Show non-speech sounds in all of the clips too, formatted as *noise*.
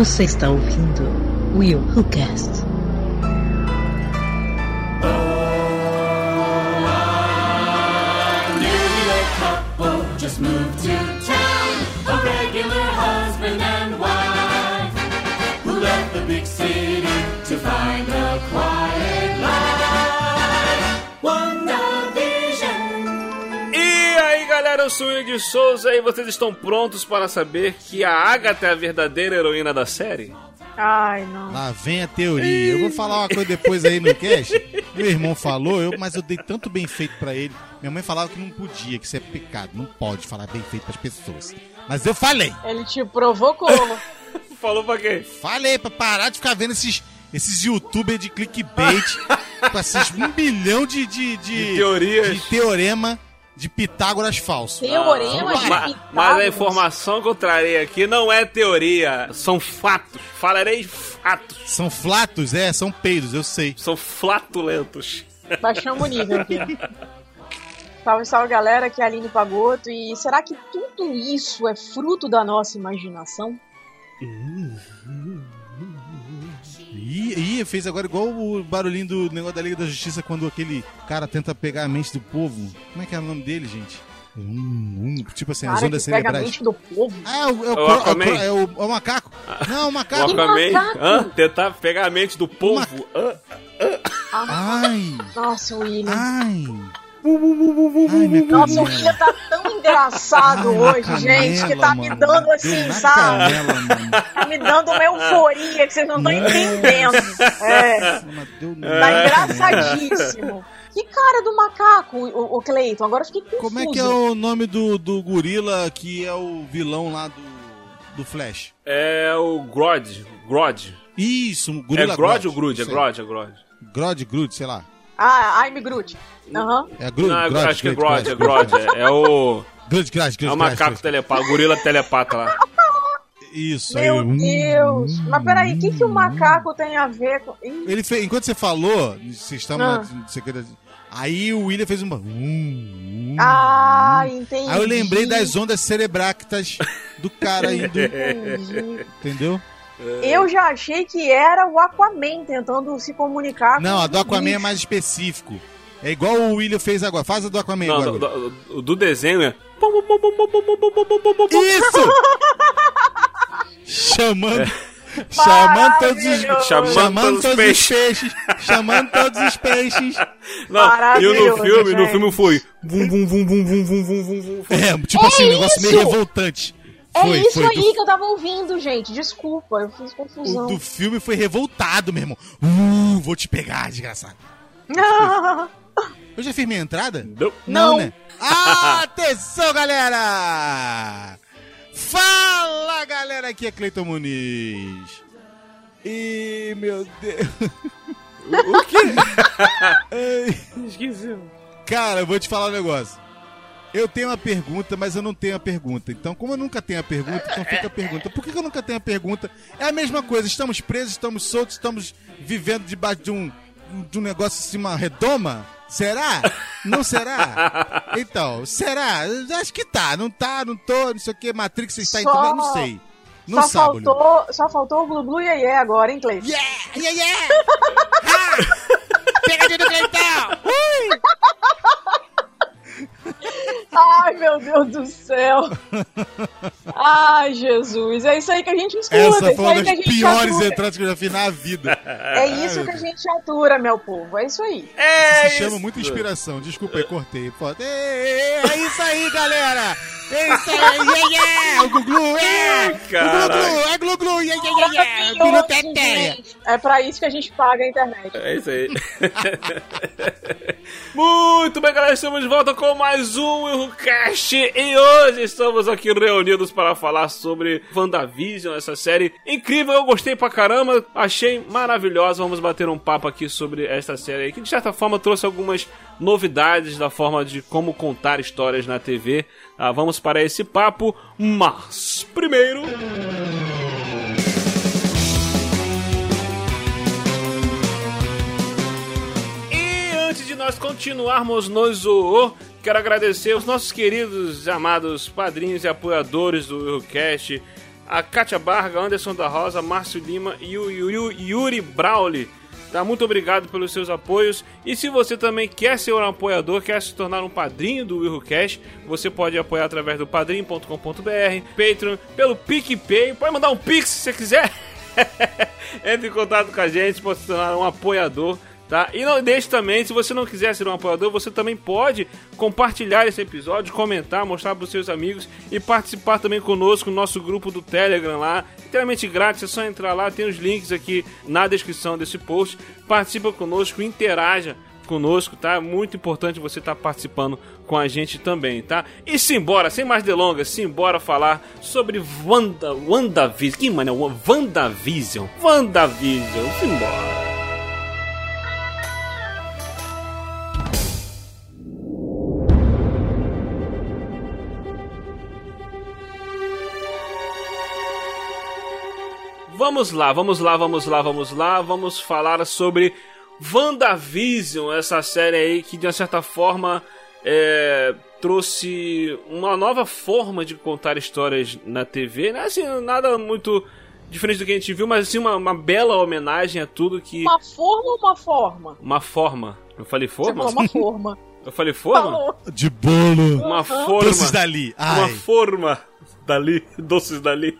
Você está ouvindo Will Who Cast. Sou o Will de Souza e vocês estão prontos para saber que a Agatha é a verdadeira heroína da série? Ai, não. Lá vem a teoria. Eu vou falar uma coisa depois aí no cast. Meu irmão falou, eu, mas eu dei tanto bem feito pra ele. Minha mãe falava que não podia, que isso é pecado. Não pode falar bem feito pras pessoas. Mas eu falei. Ele te provocou. *laughs* Falou pra quê? Falei pra parar de ficar vendo esses, esses youtubers de clickbait com esses um *laughs* bilhão de, de, de, De teorias. de teorema de Pitágoras falso. Teorema de Ma- Pitágoras. mas a informação que eu trarei aqui não é teoria, são fatos. Falarei fatos. São flatos, é, são peidos, eu sei. São flatulentos. Baixamos o nível aqui. Salve, salve galera, aqui é a Aline Pagoto. E será que tudo isso é fruto da nossa imaginação? Ih, ih, fez agora igual o barulhinho do negócio da Liga da Justiça quando aquele cara tenta pegar a mente do povo. Como é que é o nome dele, gente? Hum, hum, tipo assim, as Cara, ondas que pega a cerebrais. mente do povo. Ah, é o, é o, O cro- é o Aquaman? cro- é o- é o macaco. Não, o O macaco. Aquaman, macaco? hã? tentar pegar a mente do povo. hã? Ai, Nossa, William. ai. Ai, Nossa, o canela. William tá tão engraçado Ai, hoje, na gente, que canela, tá me mano. dando Deu assim, na sabe? canela. Tá me dando uma euforia que vocês não estão entendendo. É. Tá canela. engraçadíssimo. Que cara do macaco, o, o Cleiton? Agora eu fiquei confuso. Como é que é o nome do, do gorila que é o vilão lá do, do Flash? É o Grod. Grod. Isso, um É gorila Grod ou Grud? É. Grod, é Grod. Grod, Grud, sei lá. Ah, I'm Groot. Aham. É Grud, Não, Grod, acho que é Grud, Grod, é Grod. É, é o. Grud, Grud, Grud, É o macaco telepata, o gorila telepata lá. Isso aí. Meu hum, Deus. hum, Mas peraí, o que, que o hum. macaco tem a ver com. Ih, Ele fez, enquanto você falou, vocês estavam Ah. na secretaria. Aí o William fez uma. hum, hum, Ah, entendi. Aí eu lembrei das ondas cerebráctas do cara indo. Entendi. *laughs* Entendeu? É. Eu já achei que era o Aquaman tentando se comunicar Não, com a do Aquaman é mais específico. É igual o William fez agora. Faz a do Aquaman Não, agora. Do, do, do desenho é. Isso! chamando. É. Chamando todos, os, chamando, chamando todos peixes. os peixes. Chamando todos os peixes. *laughs* Não, e no filme, no filme foi. bum bum bum bum bum bum bum bum. É, tipo assim, um é negócio meio revoltante. É Foi, isso foi. aí Do, que eu tava ouvindo, gente. Desculpa, eu fiz o confusão. do filme foi revoltado, meu irmão. Uh, vou te pegar, desgraçado. Eu já fiz minha entrada? Não. Não. né? Ah, atenção, galera! Fala, galera! Aqui é Cleiton Muniz. E, meu Deus... *laughs* O quê? *laughs* Ai, Esqueci. Cara, eu vou te falar um negócio. Eu tenho uma pergunta, mas eu não tenho a pergunta. Então, como eu nunca tenho a pergunta, então fica a pergunta. Por que eu nunca tenho a pergunta? É a mesma coisa. Estamos presos, estamos soltos, estamos vivendo debaixo de um, de um negócio assim, uma redoma? Será? Não será? Então, será? Acho que tá. Não tá, não tô, não sei o que. Matrix está Só- entendendo? Não sei. Não só, sabe. Faltou, só faltou o Glu Glu Iê Iê agora, hein, Cleiton? Yeah! Yeah, yeah! ha! Pegadinha do Cleitão! Ui! Ai, meu Deus do céu. Ai, Jesus. É isso aí que a gente escuta. Essa é isso foi uma aí que a das gente piores atura. entradas que eu já fiz na vida. É isso que a gente atura, meu povo. É isso aí. É Se chama isso. muita inspiração. Desculpa aí, cortei. É, é, é isso aí, galera! É isso aí, yeah, yeah! O Glu-Glu, é! O Glu-Glu, é Glu-Glu, yeah, yeah, yeah, yeah! Glu teteia! É pra isso que a gente paga a internet. É isso aí. *laughs* Muito bem, galera, estamos de volta com mais um Errocast e hoje estamos aqui reunidos para falar sobre WandaVision, essa série incrível, eu gostei pra caramba, achei maravilhosa. Vamos bater um papo aqui sobre esta série que de certa forma trouxe algumas novidades da forma de como contar histórias na TV. Ah, vamos para esse papo, mas primeiro. Antes de nós continuarmos no Zoô, quero agradecer os nossos queridos, amados padrinhos e apoiadores do Eurocast. a Kátia Barga, Anderson da Rosa, Márcio Lima e o Yuri, Brauli. Tá? Muito obrigado pelos seus apoios. E se você também quer ser um apoiador, quer se tornar um padrinho do Will Cash, você pode apoiar através do padrinho.com.br, Patreon, pelo PicPay. Pode mandar um pix se você quiser. *laughs* Entre em contato com a gente, pode se tornar um apoiador. Tá? E não deixe também, se você não quiser ser um apoiador, você também pode compartilhar esse episódio, comentar, mostrar para os seus amigos e participar também conosco no nosso grupo do Telegram lá, inteiramente grátis, é só entrar lá, tem os links aqui na descrição desse post. Participa conosco, interaja conosco, tá? Muito importante você estar tá participando com a gente também, tá? E simbora, sem mais delongas, simbora falar sobre Wanda, WandaVision. Que mano, é WandaVision? WandaVision, simbora. Vamos lá, vamos lá, vamos lá, vamos lá. Vamos falar sobre WandaVision, essa série aí que de uma certa forma é, trouxe uma nova forma de contar histórias na TV, né? Assim, nada muito diferente do que a gente viu, mas assim, uma, uma bela homenagem a tudo que. Uma forma ou uma forma? Uma forma. Eu falei forma? Você falou uma forma. Eu falei forma? Falou. De bolo. Uma forma. Doces dali. Uma Ai. forma dali. *laughs* Doces dali.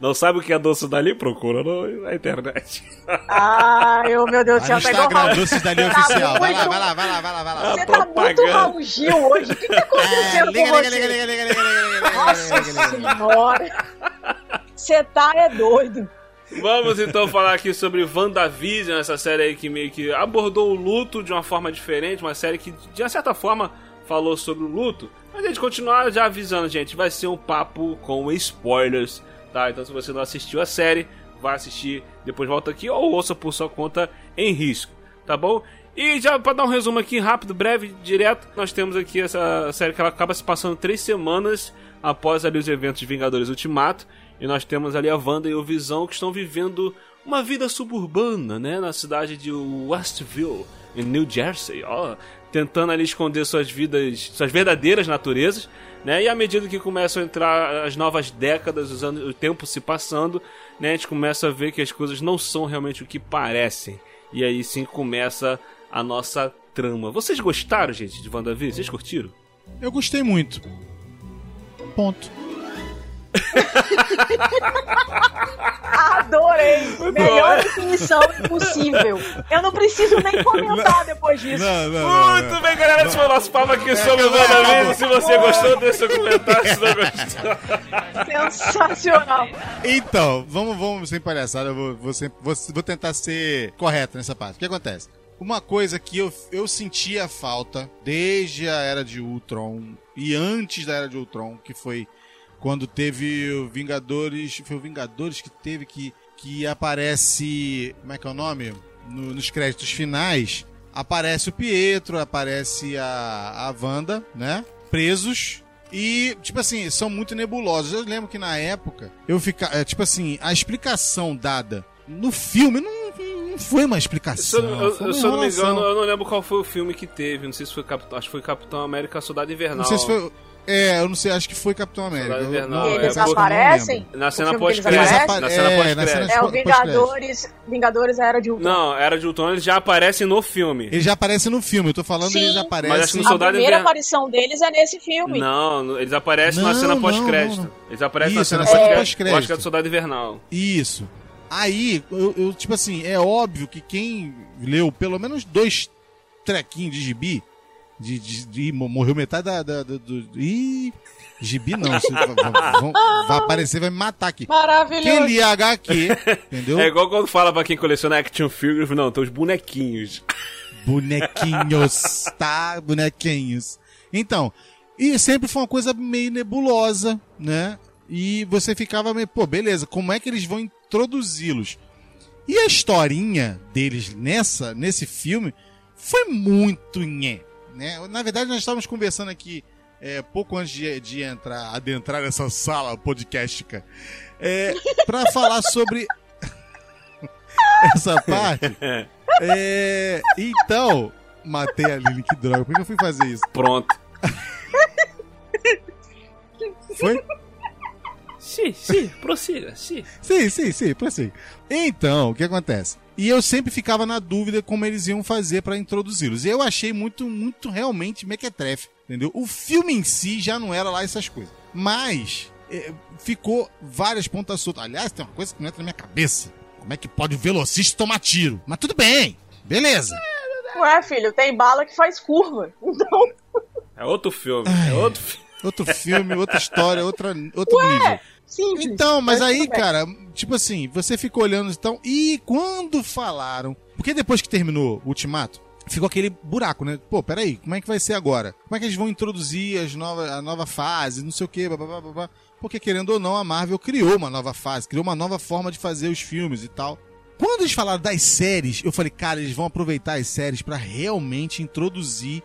Não sabe o que é doces dali? Procura no- na internet. Ai, eu, meu Deus do céu, Instagram, Raul. Doces dali Tá oficial. Vai lá, vai lá, vai lá, vai lá, vai lá. Você tá muito. Raul Gil hoje. O que tá acontecendo É, liga, com liga, você? liga, liga, liga, liga, liga, liga, liga, Nossa liga, liga, liga. senhora. Você tá é doido. Vamos então falar aqui sobre WandaVision, essa série aí que meio que abordou o luto de uma forma diferente, uma série que de uma certa forma falou sobre o luto. A gente continuar já avisando, gente, vai ser um papo com spoilers, tá? Então se você não assistiu a série, vai assistir, depois volta aqui ou ouça por sua conta em risco, tá bom? E já para dar um resumo aqui rápido, breve, direto, nós temos aqui essa série que ela acaba se passando três semanas após ali os eventos de Vingadores Ultimato. E nós temos ali a Wanda e o Visão que estão vivendo uma vida suburbana, né? Na cidade de Westville, em New Jersey, ó. Tentando ali esconder suas vidas, suas verdadeiras naturezas, né? E à medida que começam a entrar as novas décadas, os anos, o tempo se passando, né? A gente começa a ver que as coisas não são realmente o que parecem. E aí sim começa a nossa trama. Vocês gostaram, gente, de WandaVision? Vocês curtiram? Eu gostei muito. Ponto. Adorei. bom, Melhor é? definição possível. Eu não preciso nem comentar depois disso. Não, não, não, Muito não. bem, galera. Esse foi o nosso papo aqui sobre o acabou. Se você gostou, deixe seu comentário. Se não gostou, Sensacional. Então, vamos, vamos sem palhaçada, eu vou, vou, vou, vou tentar ser correto nessa parte. O que acontece? Uma coisa que eu, eu sentia falta desde a Era de Ultron e antes da Era de Ultron, que foi quando teve o Vingadores. Foi o Vingadores que teve que, que aparece. Como é que é o nome? No- nos créditos finais. Aparece o Pietro, aparece a, a Wanda, né? Presos. E, tipo assim, são muito nebulosos. Eu lembro que na época, eu ficava. Tipo assim, a explicação dada no filme não, não foi uma se explicação. eu, eu- se eu não me engano, eu não lembro qual foi o filme que teve. Não sei se foi Capitão. Acho que foi Capitão América Soldado Invernal. Não sei se foi. É, eu não sei, acho que foi Capitão América. Eu- não, é, eles eu não aparecem? lembro. Na cena eles pós-crédito. aparecem? Na cena É, na pós-crédito. cena- É o. Vingadores. Vingadores Era de Ultron. Não, era de Ultron, eles já aparecem no filme. Ele já aparece no filme, eu tô falando, Sim, eles mas acho que aparecem. no A Soldado primeira Inverno- aparição deles é nesse filme. Não, eles aparecem na Não, cena não, pós-crédito. não, não. Eles aparecem Isso, na na cena cena pós-crédito. pós-crédito. Eu acho que é do Soldado Invernal. Isso. Aí, eu, eu, tipo assim, é óbvio que quem leu pelo menos dois trequinhos de gibi, de, de, de- morreu metade da. da- do, do- Ih, gibi não, se- vão- vão- vai aparecer, vai me matar aqui. Maravilhoso. Quem lia HQ, entendeu? É igual quando fala pra quem coleciona action figures, não, tem os bonequinhos. Bonequinhos, *laughs* tá? Bonequinhos. Então, e sempre foi uma coisa meio nebulosa, né? E você ficava meio, pô, beleza, como é que eles vão introduzi-los? E a historinha deles nessa, nesse filme foi muito nhé, né? Na verdade, nós estávamos conversando aqui é, pouco antes de, de entrar, adentrar nessa sala podcastica, é, para *laughs* falar sobre *laughs* essa parte. É, então, matei a Lili, que droga. Por que eu fui fazer isso? Pronto. *laughs* Foi? sim, sim, prossiga, sim. Sim, sim, sim, prossiga. Então, o que acontece? E eu sempre ficava na dúvida como eles iam fazer pra introduzi-los. E eu achei muito, muito realmente mequetrefe, entendeu? O filme em si já não era lá essas coisas. Mas eh, ficou várias pontas soltas. Aliás, tem uma coisa que não entra na minha cabeça. Como é que pode o velocista tomar tiro? Mas tudo bem, beleza. Ué, filho, tem bala que faz curva. *laughs* Então, É outro filme, é outro filme. Outro filme, outra história, outra, outro nível. Simples. Então, mas aí, cara, tipo assim, você ficou olhando então. E quando falaram. Porque depois que terminou o Ultimato, ficou aquele buraco, né? Pô, peraí, como é que vai ser agora? Como é que eles vão introduzir as novas, a nova fase, não sei o quê, babá, babá. Porque querendo ou não, a Marvel criou uma nova fase, criou uma nova forma de fazer os filmes e tal. Quando eles falaram das séries, eu falei, cara, eles vão aproveitar as séries pra realmente introduzir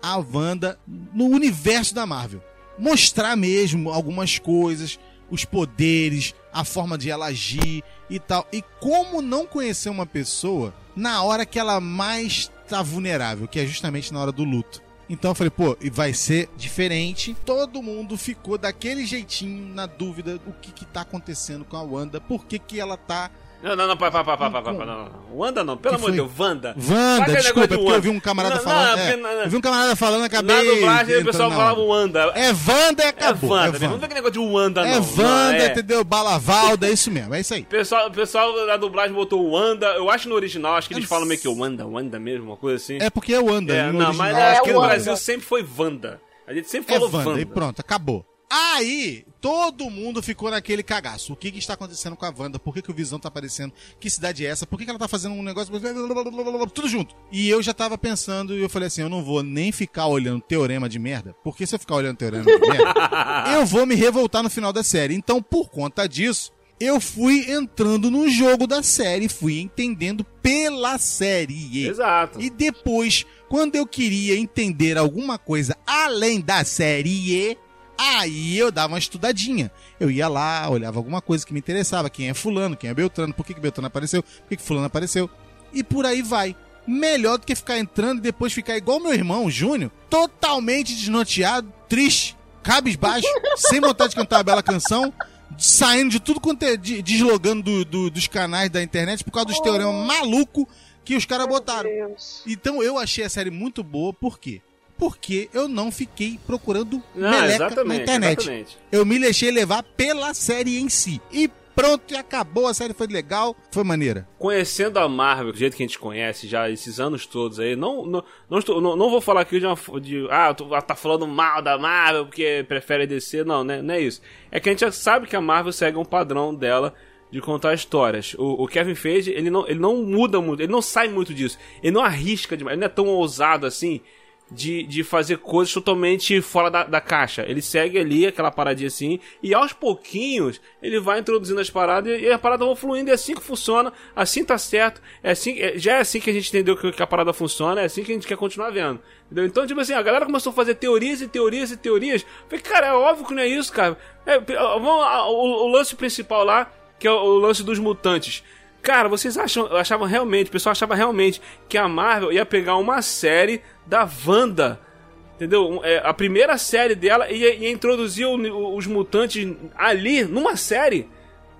a Wanda no universo da Marvel. Mostrar mesmo algumas coisas, os poderes, a forma de ela agir e tal. E como não conhecer uma pessoa na hora que ela mais tá vulnerável, que é justamente na hora do luto. Então eu falei, pô, e vai ser diferente. Todo mundo ficou daquele jeitinho na dúvida o que que tá acontecendo com a Wanda, por que que ela tá Não, não, não, para, para, para, para, para, para, não, não. Wanda não, pelo amor de? Deus, Wanda. Wanda, desculpa, é porque eu Wanda. vi um camarada falando. não, é, na- eu vi um camarada falando, Na acabei. dublagem o pessoal na falava. Wanda. É Wanda e É acabou. Wanda, é velho. não Wanda. tem aquele negócio de Wanda, não. É Não, Wanda, é. entendeu? Balavalda, é isso mesmo, é isso aí. O pessoal, pessoal da dublagem botou Wanda. Eu acho no original, acho que eles falam meio que Wanda, Wanda mesmo, uma coisa assim. É porque é Wanda. É, no não, original, mas é acho que no Wanda. Brasil sempre foi Wanda. A gente sempre é falou Wanda, Wanda. e pronto, acabou. Aí, todo mundo ficou naquele cagaço. O que, que está acontecendo com a Wanda? Por que, que o Visão tá aparecendo? Que cidade é essa? Por que, que ela tá fazendo um negócio. Tudo junto. E eu já tava pensando, e eu falei assim: eu não vou nem ficar olhando teorema de merda. Porque se eu ficar olhando teorema de merda, *laughs* eu vou me revoltar no final da série. Então, por conta disso, eu fui entrando no jogo da série, fui entendendo pela série. Exato. E depois, quando eu queria entender alguma coisa além da série, aí eu dava uma estudadinha. Eu ia lá, olhava alguma coisa que me interessava, quem é fulano, quem é Beltrano, por que, que Beltrano apareceu, por que, que fulano apareceu, e por aí vai. Melhor do que ficar entrando e depois ficar igual meu irmão, Júnior, totalmente desnorteado, triste, cabisbaixo, *laughs* sem vontade de cantar uma bela canção, saindo de tudo quanto é, de- deslogando do- do- dos canais da internet por causa dos teoremas maluco que os caras botaram. Deus. Então eu achei a série muito boa, por quê? Porque eu não fiquei procurando Não, meleca na internet. exatamente. Eu me deixei levar pela série em si. E pronto, e acabou, a série foi legal, foi maneira. Conhecendo a Marvel do jeito que a gente conhece já esses anos todos aí, não, não, não, estou, não, não vou falar aqui de, uma, de ah, tu tá falando mal da Marvel porque prefere DC, não, né, não é isso. É que a gente já sabe que a Marvel segue um padrão dela de contar histórias. O, o Kevin Feige, ele não, ele não muda muito, ele não sai muito disso. Ele não arrisca demais, ele não é tão ousado assim de, de fazer coisas totalmente fora da, da caixa. Ele segue ali aquela paradinha assim, e aos pouquinhos ele vai introduzindo as paradas e a parada vai fluindo. É assim que funciona, assim tá certo. É assim, é- já é assim que a gente entendeu que, que a parada funciona, é assim que a gente quer continuar vendo. Entendeu? Então, tipo assim, a galera começou a fazer teorias e teorias e teorias. Falei, cara, é óbvio que não é isso, cara. É, vamos, o, o lance principal lá, que é o, o lance dos mutantes. Cara, vocês acham, achavam realmente, o pessoal achava realmente que a Marvel ia pegar uma série da Wanda, entendeu? É, a primeira série dela ia, ia introduzir o- os mutantes ali, numa série.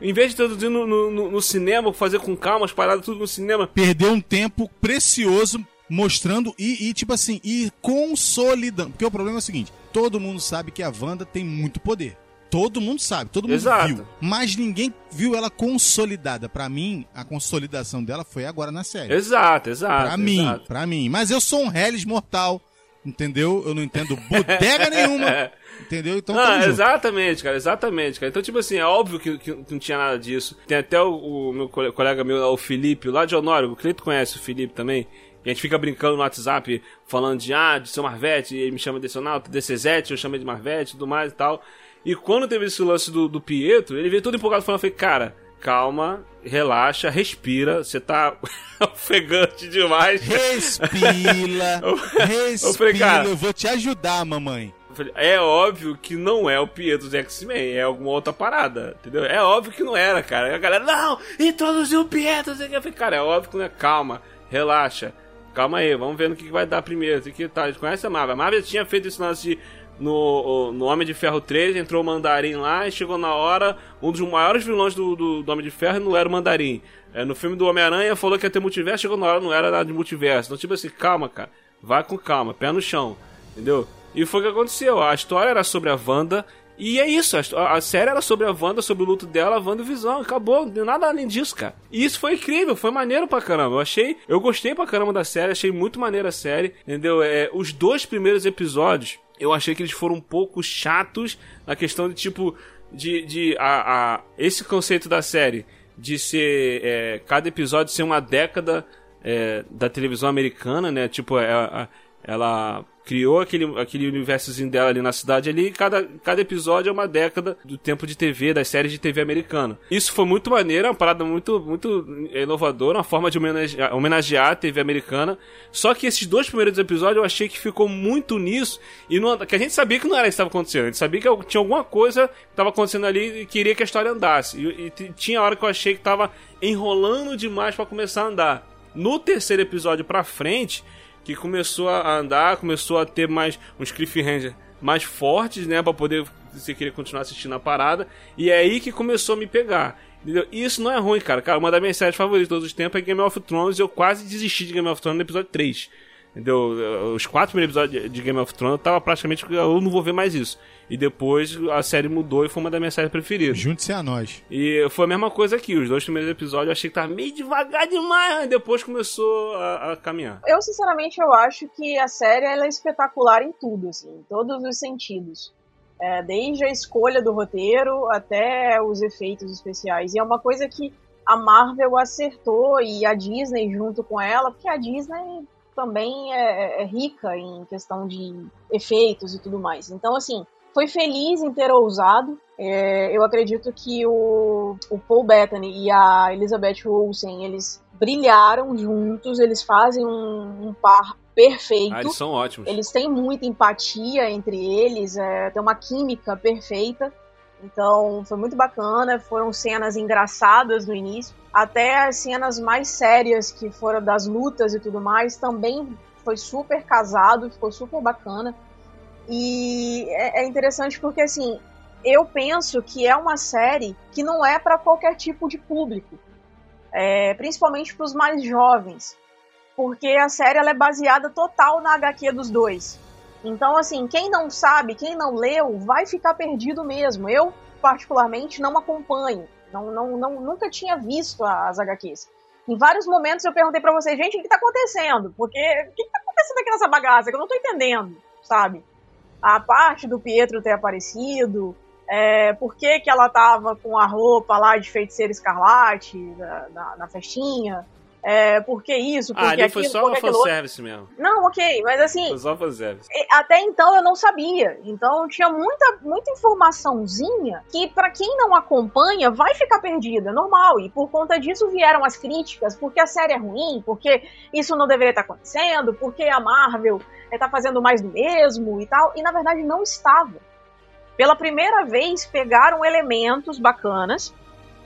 Em vez de introduzir no, no- no- no cinema, fazer com calma as paradas tudo no cinema. Perdeu um tempo precioso mostrando e, e, tipo assim, e consolidando. Porque o problema é o seguinte: todo mundo sabe que a Wanda tem muito poder. Todo mundo sabe, todo mundo Exato. viu. Mas ninguém viu ela consolidada. Pra mim, a consolidação dela foi agora na série. Exato, exato. Pra mim, exato. pra mim. Mas eu sou um Hellis mortal, entendeu? Eu não entendo bodega nenhuma, *laughs* entendeu? Então, junto. exatamente, cara, exatamente, cara. Então, tipo assim, é óbvio que, que não tinha nada disso. Tem até o, o meu cole- colega meu, o Felipe, lá de Honório, o Cleito conhece o Felipe também. E a gente fica brincando no WhatsApp, falando de, ah, de seu Marvete, ele me chama de Sonalto, DCZ, eu chamei de Marvete e tudo mais e tal. E quando teve esse lance do, do Pietro, ele veio todo empolgado falando, falei, cara, calma, relaxa, respira, você tá *laughs* ofegante demais. Respira, respira, *laughs* Eu falei, cara- eu vou te ajudar, mamãe. Falei, É óbvio que não é o Pietro dos X-Men, é alguma outra parada, entendeu? É óbvio que não era, cara. A galera, não, introduziu o Pietro. Eu falei, cara, é óbvio que não é. Calma, relaxa. Calma aí, vamos ver no que vai dar primeiro. Que tá? A gente conhece a Marvel. A Marvel tinha feito esse lance de no, no Homem de Ferro 3, entrou o Mandarim lá e chegou na hora, um dos maiores vilões do, do, do Homem de Ferro não era o Mandarim. É, no filme do Homem-Aranha falou que ia ter multiverso, chegou na hora, não era nada de multiverso. Então, tipo assim, calma, cara. Vai com calma, pé no chão. Entendeu? E foi o que aconteceu. A história era sobre a Wanda. E é isso, a, a série era sobre a Wanda, sobre o luto dela, a Wanda e Visão. Acabou, nada além disso, cara. E isso foi incrível, foi maneiro pra caramba. Eu achei, eu gostei pra caramba da série, achei muito maneira a série, entendeu? É, os dois primeiros episódios, eu achei que eles foram um pouco chatos na questão de tipo, de, de a, a, esse conceito da série de ser é, cada episódio ser uma década é, da televisão americana, né? Tipo, ela, ela criou aquele, aquele universozinho dela ali na cidade ali, e cada, cada episódio é uma década do tempo de TV, das séries de TV americana. Isso foi muito maneiro, é uma parada muito, muito inovadora, uma forma de homenagear, homenagear a TV americana. Só que esses dois primeiros episódios eu achei que ficou muito nisso, e não, que a gente sabia que não era isso que estava acontecendo, a gente sabia que tinha alguma coisa que estava acontecendo ali e queria que a história andasse. E, e tinha hora que eu achei que estava enrolando demais para começar a andar. No terceiro episódio pra frente, que começou a andar, começou a ter mais uns cliffhanger mais fortes, né, para poder você querer continuar assistindo a parada, e é aí que começou a me pegar. Entendeu? Isso não é ruim, cara. Cara, uma das minhas séries favoritas de todos os tempos é Game of Thrones, e eu quase desisti de Game of Thrones no episódio 3. Entendeu? Os quatro primeiros episódios de Game of Thrones eu tava praticamente. Eu não vou ver mais isso. E depois a série mudou e foi uma das minhas séries preferidas. Junte-se a nós. E foi a mesma coisa aqui. Os dois primeiros episódios eu achei que tava meio devagar demais, e depois começou a, a, caminhar. Eu, sinceramente, eu acho que a série ela é espetacular em tudo, assim, em todos os sentidos. É, desde a escolha do roteiro até os efeitos especiais. E é uma coisa que a Marvel acertou e a Disney junto com ela, porque a Disney também é, é, rica em questão de efeitos e tudo mais. Então, assim, foi feliz em ter ousado. É, eu acredito que o, o Paul Bettany e a Elizabeth Olsen, eles brilharam juntos, eles fazem um, um par perfeito. Ah, eles são ótimos. Eles têm muita empatia entre eles, é, tem uma química perfeita. Então foi muito bacana, foram cenas engraçadas no início, até as cenas mais sérias que foram das lutas e tudo mais, também foi super casado, ficou super bacana. E é, é interessante porque assim, eu penso que é uma série que não é para qualquer tipo de público, é, principalmente para os mais jovens, porque a série ela é baseada total na HQ dos dois. Então, assim, quem não sabe, quem não leu, vai ficar perdido mesmo. Eu, particularmente, não acompanho. Não, não, não, nunca tinha visto as HQs. Em vários momentos eu perguntei para vocês, gente, o que tá acontecendo? Porque o que, tá acontecendo aqui nessa bagaça? Que eu não tô entendendo, sabe? A parte do Pietro ter aparecido, é, por que, que ela tava com a roupa lá de feiticeira escarlate na, na, na festinha, é, por que isso, ah, ali foi só uma fanservice mesmo. Não, ok, mas assim... Foi só fanservice. Até então eu não sabia, então tinha muita, muita informaçãozinha que para quem não acompanha vai ficar perdida, normal, e por conta disso vieram as críticas, porque a série é ruim, porque isso não deveria estar acontecendo, porque a Marvel está fazendo mais do mesmo e tal, e na verdade não estava. Pela primeira vez pegaram elementos bacanas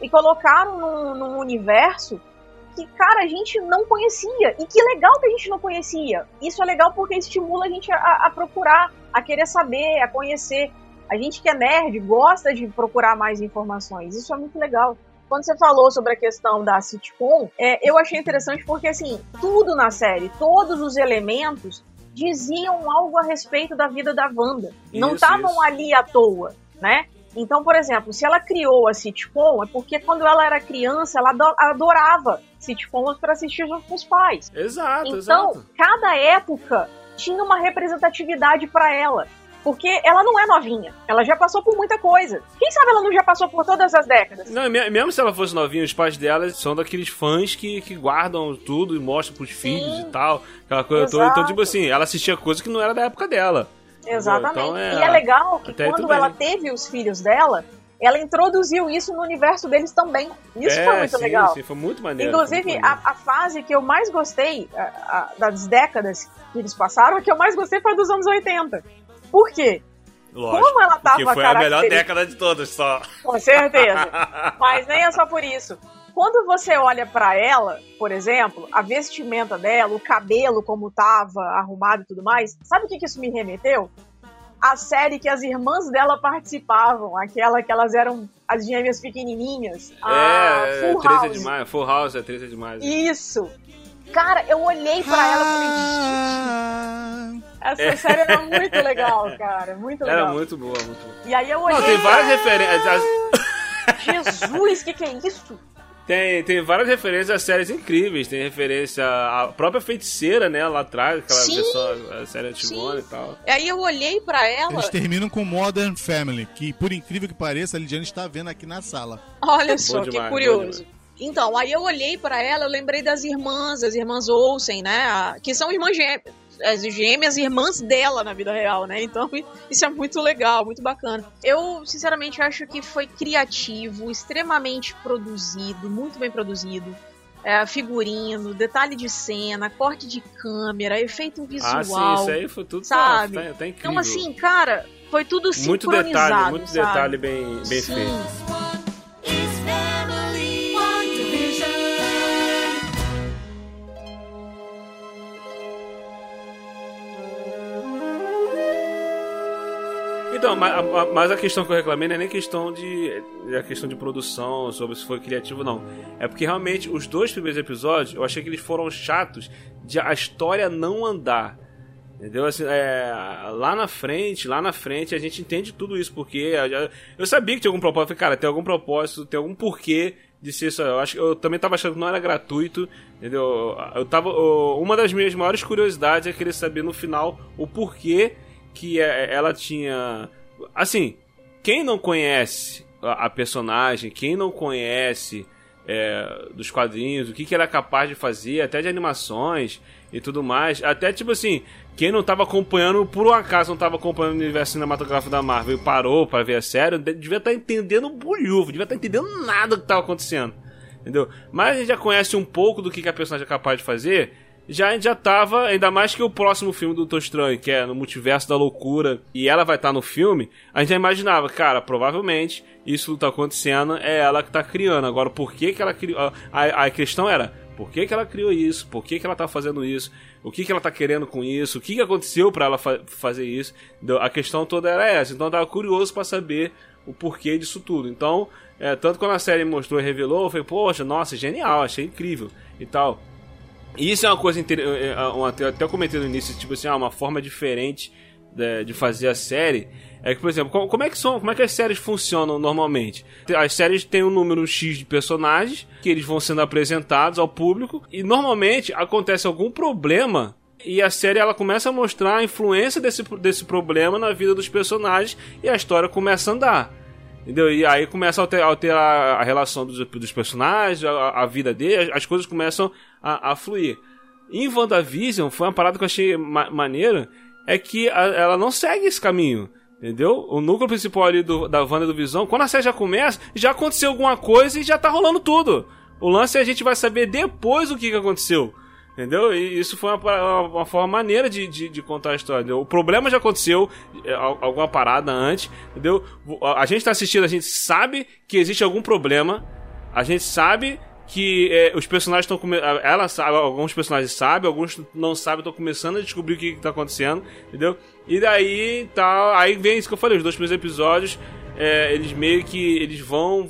e colocaram num, num universo que, cara, a gente não conhecia. E que legal que a gente não conhecia. Isso é legal porque estimula a gente a, a procurar, a querer saber, a conhecer. A gente que é nerd gosta de procurar mais informações. Isso é muito legal. Quando você falou sobre a questão da sitcom, é, eu achei interessante porque, assim, tudo na série, todos os elementos diziam algo a respeito da vida da Wanda. Isso, não estavam ali à toa, né? Então, por exemplo, se ela criou a sitcom, é porque quando ela era criança, ela adorava sitcoms para assistir junto com os pais. Exato, então, exato. cada época tinha uma representatividade para ela. Porque ela não é novinha. Ela já passou por muita coisa. Quem sabe ela não já passou por todas as décadas? Não, mesmo se ela fosse novinha, os pais dela são daqueles fãs que, que guardam tudo e mostram pros Sim. filhos e tal. Aquela coisa Exato. toda. Então, tipo assim, ela assistia coisas que não era da época dela. Exatamente. Então, é, e é legal que quando ela teve os filhos dela, ela introduziu isso no universo deles também. Isso é, foi muito sim, legal. Sim, foi muito maneiro. Inclusive, muito maneiro. A, a, fase que eu mais gostei, a, a, das décadas que eles passaram, a que eu mais gostei foi a dos anos 80. Por quê? Lógico, Como ela tava foi a melhor década de todas, só. Com certeza. *laughs* Mas nem é só por isso. Quando você olha para ela, por exemplo, a vestimenta dela, o cabelo como tava arrumado e tudo mais, sabe o que, que isso me remeteu? A série que as irmãs dela participavam, aquela que elas eram as gêmeas pequenininhas. a é, Full 13 é House. demais. Full House é 13 é demais. Isso. Cara, eu olhei pra ela e falei, essa série era muito legal, cara, muito legal. Era muito boa, muito boa. E aí eu olhei Não, tem várias referências. Jesus, o que, que é isso? Tem, tem várias referências a séries incríveis. Tem referência à própria feiticeira, né? Lá atrás, aquela Sim. versão, a série antigona e tal. Aí eu olhei pra ela, Eles terminam com Modern Family, que por incrível que pareça, a Lidiane está vendo aqui na sala. olha só, que demais, bom curioso. Então, aí eu olhei pra ela, eu lembrei das irmãs, as irmãs Olsen, né? Que são irmãs gêmeas, as gêmeas irmãs dela na vida real, né? Então, isso é muito legal, muito bacana. Eu, sinceramente, acho que foi criativo, extremamente produzido, muito bem produzido. É, figurino, detalhe de cena, corte de câmera, efeito visual. Ah, sim, isso aí foi tudo sabe? Tá, tá incrível. Então, assim, cara, foi tudo muito sincronizado, detalhe, muito sabe? detalhe bem, bem Sim. feito. Então, ma- a- a- mas a questão que eu reclamei não é nem questão de. A questão de produção, sobre se foi criativo, não. É porque realmente os dois primeiros episódios eu achei que eles foram chatos de a história não andar. Entendeu? Assim, é, lá na frente, lá na frente, a gente entende tudo isso, porque eu sabia que tinha algum propósito. Cara, tem algum propósito, tem algum porquê de ser isso. Eu, acho, eu também tava achando que não era gratuito, entendeu? Eu tava, eu- uma das minhas maiores curiosidades é querer saber no final o porquê que é- ela tinha. Assim, quem não conhece a, personagem, quem não conhece é, dos quadrinhos, o que, que ela é capaz de fazer, até de animações e tudo mais, até tipo assim, quem não tava acompanhando, por um acaso não tava acompanhando o universo cinematográfico da Marvel e parou para ver a série, de- devia estar entendendo bulhufo, devia estar entendendo nada do que tava acontecendo. Entendeu? Mas a gente já conhece um pouco do que, que a personagem é capaz de fazer. Já já tava, ainda mais que o próximo filme do Doutor Estranho, que é no Multiverso da Loucura, e ela vai estar no filme, a gente já imaginava, cara, provavelmente isso tá acontecendo, é ela que tá criando. Agora, por que que ela criou? A, a questão era, por que que ela criou isso? Por que que ela tá fazendo isso? O que que ela tá querendo com isso? O que que aconteceu para ela fa- fazer isso? A questão toda era essa. Então eu tava curioso para saber o porquê disso tudo. Então, é, tanto quando a série mostrou e revelou, eu falei, poxa, nossa, genial, achei incrível e tal. E isso é uma coisa inter... é, é, até comentei no início, tipo assim, ah, uma forma diferente de, fazer a série. É que, por exemplo, como é que são, como é que as séries funcionam normalmente? As séries têm um número X de personagens que eles vão sendo apresentados ao público e normalmente acontece algum problema e a série ela começa a mostrar a influência desse, desse problema na vida dos personagens e a história começa a andar. Entendeu? E aí começa a alterar, alterar a relação dos, dos personagens, a, a vida deles, as coisas começam a, a fluir. Em WandaVision, foi uma parada que eu achei ma maneira, é que a- ela não segue esse caminho. Entendeu? O núcleo principal ali do, da Wanda e do Visão, quando a série já começa, já aconteceu alguma coisa e já tá rolando tudo. O lance é a gente vai saber depois o que, que aconteceu. Entendeu? E isso foi uma, uma forma maneira de, de, de contar a história. Entendeu? O problema já aconteceu, é, al- alguma parada antes, entendeu? A, a gente tá assistindo, a gente sabe que existe algum problema, a gente sabe que é, os personagens estão. Ela sabe, alguns personagens sabem, alguns não sabem, estão começando a descobrir o que, que tá acontecendo, entendeu? E daí tá. Aí vem isso que eu falei, os dois primeiros episódios, é, eles meio que. Eles vão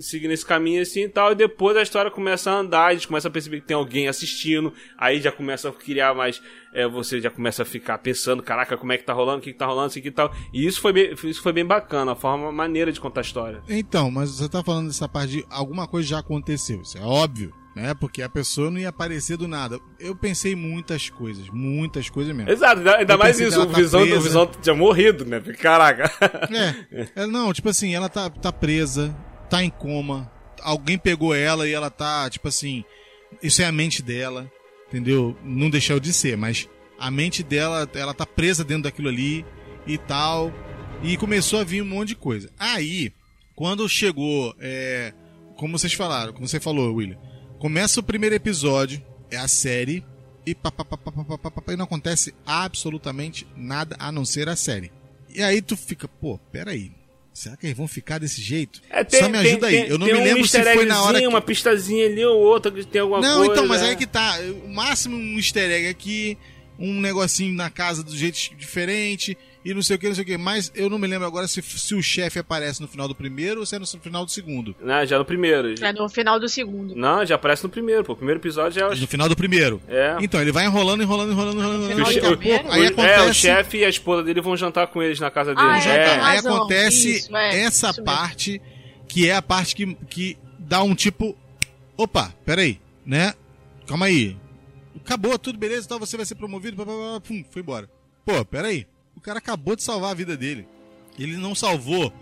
seguindo esse caminho assim e tal, e depois a história começa a andar, a gente começa a perceber que tem alguém assistindo, aí já começa a criar mais, é, você já começa a ficar pensando, caraca, como é que tá rolando, o que, que tá rolando, assim que tal, e isso foi bem, isso foi bem bacana, a forma maneira de contar a história. Então, mas você tá falando dessa parte de alguma coisa já aconteceu, isso é óbvio, né? Porque a pessoa não ia aparecer do nada. Eu pensei muitas coisas, muitas coisas mesmo. Exato, ainda, mais isso, o tá Visão, o presa. Visão tinha morrido, né, caraca. É, é, não, tipo assim, ela tá, tá presa, tá em coma, alguém pegou ela e ela tá, tipo assim, isso é a mente dela, entendeu? Não deixou de ser, mas a mente dela, ela tá presa dentro daquilo ali e tal. E começou a vir um monte de coisa. Aí, quando chegou, é, como vocês falaram, como você falou, William, começa o primeiro episódio, é a série, e, pá, pá, pá, pá, pá, pá, pá, e não acontece absolutamente nada a não ser a série. E aí tu fica, pô, peraí, Será que eles vão ficar desse jeito? É, tem- Só me ajuda tem- aí. Eu não me um lembro se foi na hora. Que... uma pistazinha ali ou outra que tem alguma Não, coisa. então, mas né? aí que tá. O máximo um easter egg aqui. um negocinho na casa do jeito diferente e não sei o que, não sei o que. Mas eu não me lembro agora se, se o chefe aparece no final do primeiro ou se é no final do segundo. Não, já no primeiro. É no final do segundo. Não, já aparece no primeiro, pô. O primeiro episódio já é o No final do primeiro. É. Então, ele vai enrolando, enrolando, enrolando, enrolando. A pouco, primeiro? aí O- É, o acontece. chefe e a esposa dele vão jantar com eles na casa Ah, deles. é, é, Aí acontece Isso, é, essa parte que é a parte que, que dá um tipo. Opa, peraí, né? Calma aí. Acabou, tudo beleza e tal, você vai ser promovido, pum, foi embora. Pô, peraí. O cara acabou de salvar a vida dele. Ele não salvou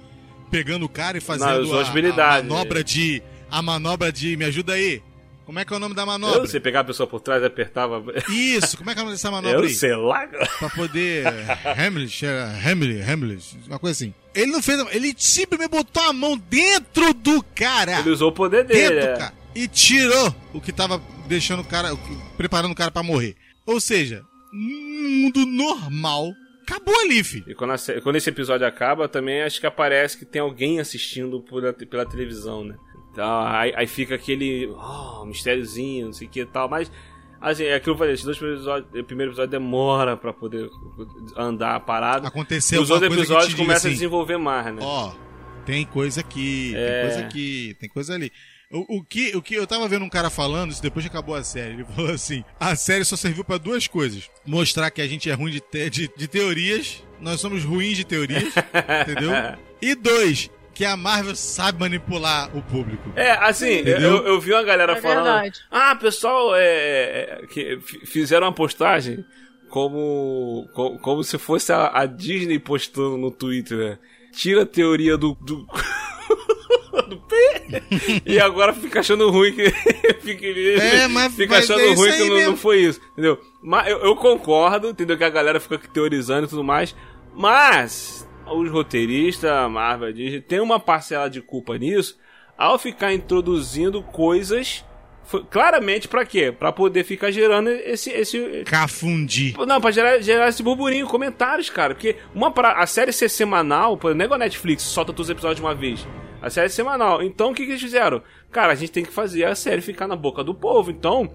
pegando o cara e fazendo usou a, a manobra de. A manobra de. Me ajuda aí. Como é que é o nome da manobra? Você pegar a pessoa por trás e apertava. Isso, como é que é o nome dessa *laughs* manobra Eu aí? sei lá. Pra poder. Hamlet, Hamlet, Hamlet, uma coisa assim. Ele não fez. Ele simplesmente botou a mão dentro do cara. Ele usou o poder dele. dentro, é. cara. E tirou o que tava deixando o cara. preparando o cara pra morrer. Ou seja, num mundo normal. Acabou ali, filho. E quando, a quando esse episódio acaba, também acho que aparece que tem alguém assistindo por, pela televisão, né? Então, aí, aí fica aquele oh, mistériozinho, não sei o que e tal, mas assim, é aquilo que eu falei, esses dois primeiros episódios, o primeiro episódio demora pra poder andar a parada. Aconteceu e os outros episódios começam a assim, desenvolver mais, né? Ó, tem coisa aqui, É. tem coisa aqui, tem coisa ali. O, o que, o que eu tava vendo um cara falando, isso depois que acabou a série, ele *laughs* falou assim: a série só serviu pra duas coisas: mostrar que a gente é ruim de, te- de, de teorias, nós somos ruins de teorias, *laughs* entendeu? E dois, que a Marvel sabe manipular o público. É, assim, eu, eu vi uma galera É falando. verdade. Ah, pessoal, é, é, que f- fizeram uma postagem como, co- como, se fosse a, a Disney postando no Twitter, né? Tira a teoria do. do... *laughs* do P e agora fica achando ruim que *laughs* fica, É, mas- fica mas achando é ruim que não, não foi isso, entendeu? Mas eu, eu concordo, entendeu? Que a galera fica teorizando e tudo mais, mas os roteiristas, a Marvel, a Disney, tem uma parcela de culpa nisso ao ficar introduzindo coisas foi- claramente pra quê? Pra poder ficar gerando esse esse Cafundi. não, pra gerar, gerar esse burburinho, comentários, cara. Porque uma pra, a série ser semanal, pô, não é igual a Netflix, solta todos os episódios de uma vez. A série é semanal. Então o que, que eles fizeram? Cara, a gente tem que fazer a série ficar na boca do povo. Então,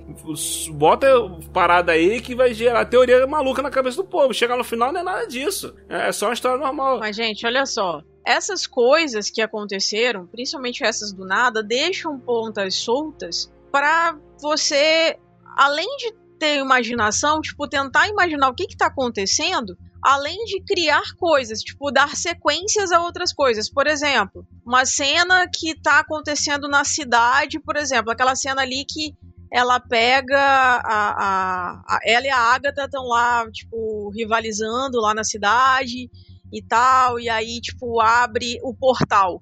bota parada aí que vai gerar teoria maluca na cabeça do povo. Chegar no final não é nada disso. É é só uma história normal. Mas, gente, olha só. Essas coisas que aconteceram, principalmente essas do nada, deixam pontas soltas pra você, além de ter imaginação, tipo, tentar imaginar o que que tá acontecendo, além de criar coisas, tipo, dar sequências a outras coisas. Por exemplo, uma cena que tá acontecendo na cidade, por exemplo, aquela cena ali que ela pega a, a, a ela e a Agatha estão lá, tipo, rivalizando lá na cidade e tal, e aí, tipo, abre o portal,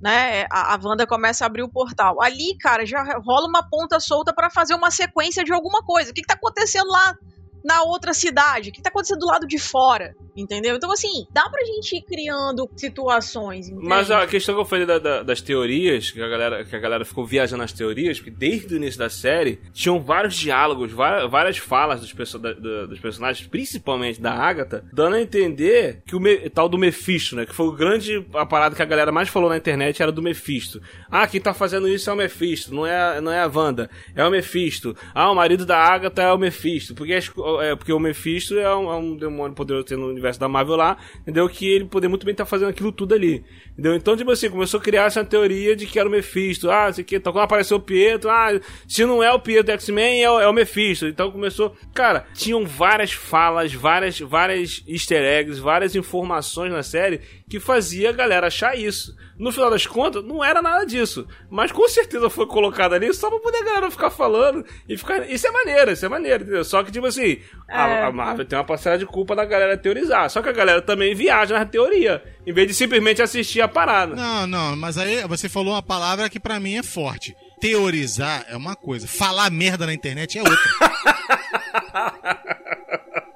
né? A, a Wanda começa a abrir o portal. Ali, cara, já rola uma ponta solta pra fazer uma sequência de alguma coisa. O que, que tá acontecendo lá na outra cidade? Que tá acontecendo do lado de fora? Entendeu? Então, assim, dá pra gente ir criando situações. Entende? Mas a questão que eu falei da- da- das teorias, que a, galera, que a galera ficou viajando nas teorias, porque desde o início da série tinham vários diálogos, várias, várias falas dos, perso- da- dos personagens, principalmente da Agatha, dando a entender que o Me- tal do Mephisto, né? Que foi o grande a parada que a galera mais falou na internet era do Mephisto. Ah, quem tá fazendo isso é o Mephisto, não é, não é a Wanda, é o Mephisto. Ah, o marido da Agatha é o Mephisto, porque, as- é, porque o Mephisto é um, é um demônio poderoso no universo da Marvel lá, entendeu? Que ele poderia muito bem estar fazendo aquilo tudo ali. Entendeu? Então, tipo assim, começou a criar essa teoria de que era o Mephisto. Ah, sei que. Então, quando apareceu o Pietro, ah, se não é o Pietro X-Men, é, é o Mephisto. Então começou. Cara, tinham várias falas, várias, várias easter eggs, várias informações na série que fazia a galera achar isso. No final das contas, não era nada disso. Mas com certeza foi colocado ali só pra poder a galera ficar falando e ficar. Isso é maneiro, isso é maneiro, entendeu? Só que, tipo assim, a, É. a Marvel tem uma parcela de culpa da galera teorizar. Só que a galera também viaja na teoria, em vez de simplesmente assistir a parada. Não, não, mas aí você falou uma palavra que pra mim é forte. Teorizar é uma coisa, falar merda na internet é outra. *laughs*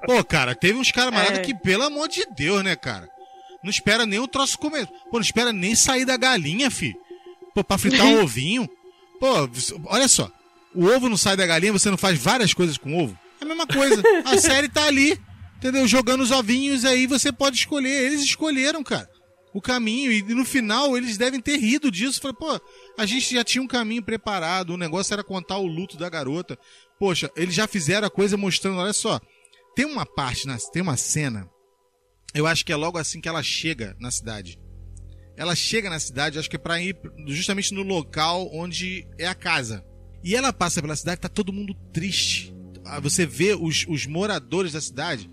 Pô, cara, teve uns caras É. que, pelo amor de Deus, né, cara? Não espera nem o troço comer. Pô, não espera nem sair da galinha, fi. Pô, pra fritar um ovinho. Pô, olha só. O ovo não sai da galinha, você não faz várias coisas com ovo? É a mesma coisa. A *laughs* série tá ali, entendeu? Jogando os ovinhos aí, você pode escolher. Eles escolheram, cara, o caminho. E no final, eles devem ter rido disso. Falei, pô, a gente já tinha um caminho preparado. O negócio era contar o luto da garota. Poxa, eles já fizeram a coisa mostrando, olha só. Tem uma parte, tem uma cena, eu acho que é logo assim que ela chega na cidade. Ela chega na cidade, acho que é pra ir justamente no local onde é a casa. E ela passa pela cidade, tá todo mundo triste. Ah, Você vê os, os moradores da cidade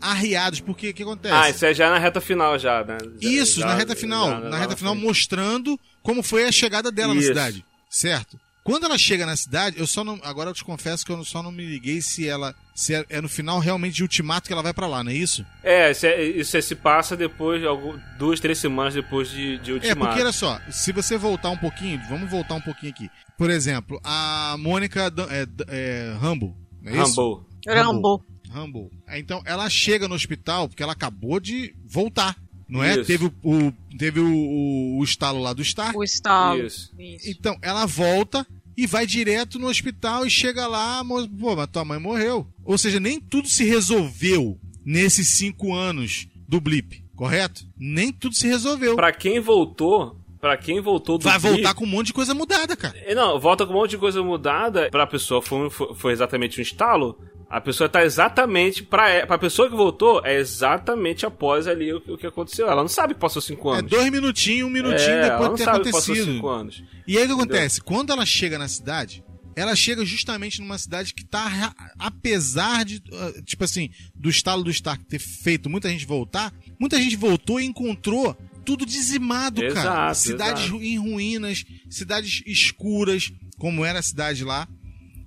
arriados, porque o que acontece? Ah, isso é já na reta final já, né? Já- Isso, já- na reta final. já- na lá reta final, frente. mostrando como foi a chegada dela na Isso. cidade. Certo? Quando ela chega na cidade, eu só não. Agora eu te confesso que eu só não me liguei se ela. Se é, é no final realmente de ultimato que ela vai pra lá, não é isso? É, isso, é, isso é- se passa depois, algum- duas, três semanas depois de, de É, Ultimato. porque olha só, se você voltar um pouquinho, vamos voltar um pouquinho aqui. Por exemplo, a Mônica é, é, Rambo, não é isso? Rambo. Rambo. Rumble. É, Então, ela chega no hospital porque ela acabou de voltar, não é? Isso. Teve, o, o- teve o, o, o estalo lá do Stark. O estalo. Isso. Isso. Então, ela volta e vai direto no hospital e chega lá, pô, mas tua mãe morreu. Ou seja, nem tudo se resolveu nesses cinco anos do blip, correto? Nem tudo se resolveu. Pra quem voltou, pra quem voltou do Vai Blip- voltar com um monte de coisa mudada, cara. É, Não, volta com um monte de coisa mudada. Pra pessoa foi, foi exatamente um estalo. A pessoa tá exatamente. Pra, pra pessoa que voltou, é exatamente após ali o, o que aconteceu. Ela não sabe que passou cinco É anos. dois minutinhos, um minutinho É, depois de ter acontecido. cinco anos. E aí o que acontece? Quando ela chega na cidade, ela chega justamente numa cidade que tá, apesar de, ah, tipo assim, do estalo do Stark ter feito muita gente voltar, muita gente voltou e encontrou tudo dizimado, cara. Exato, Cidades exato. em ruínas, cidades escuras, como era a cidade lá.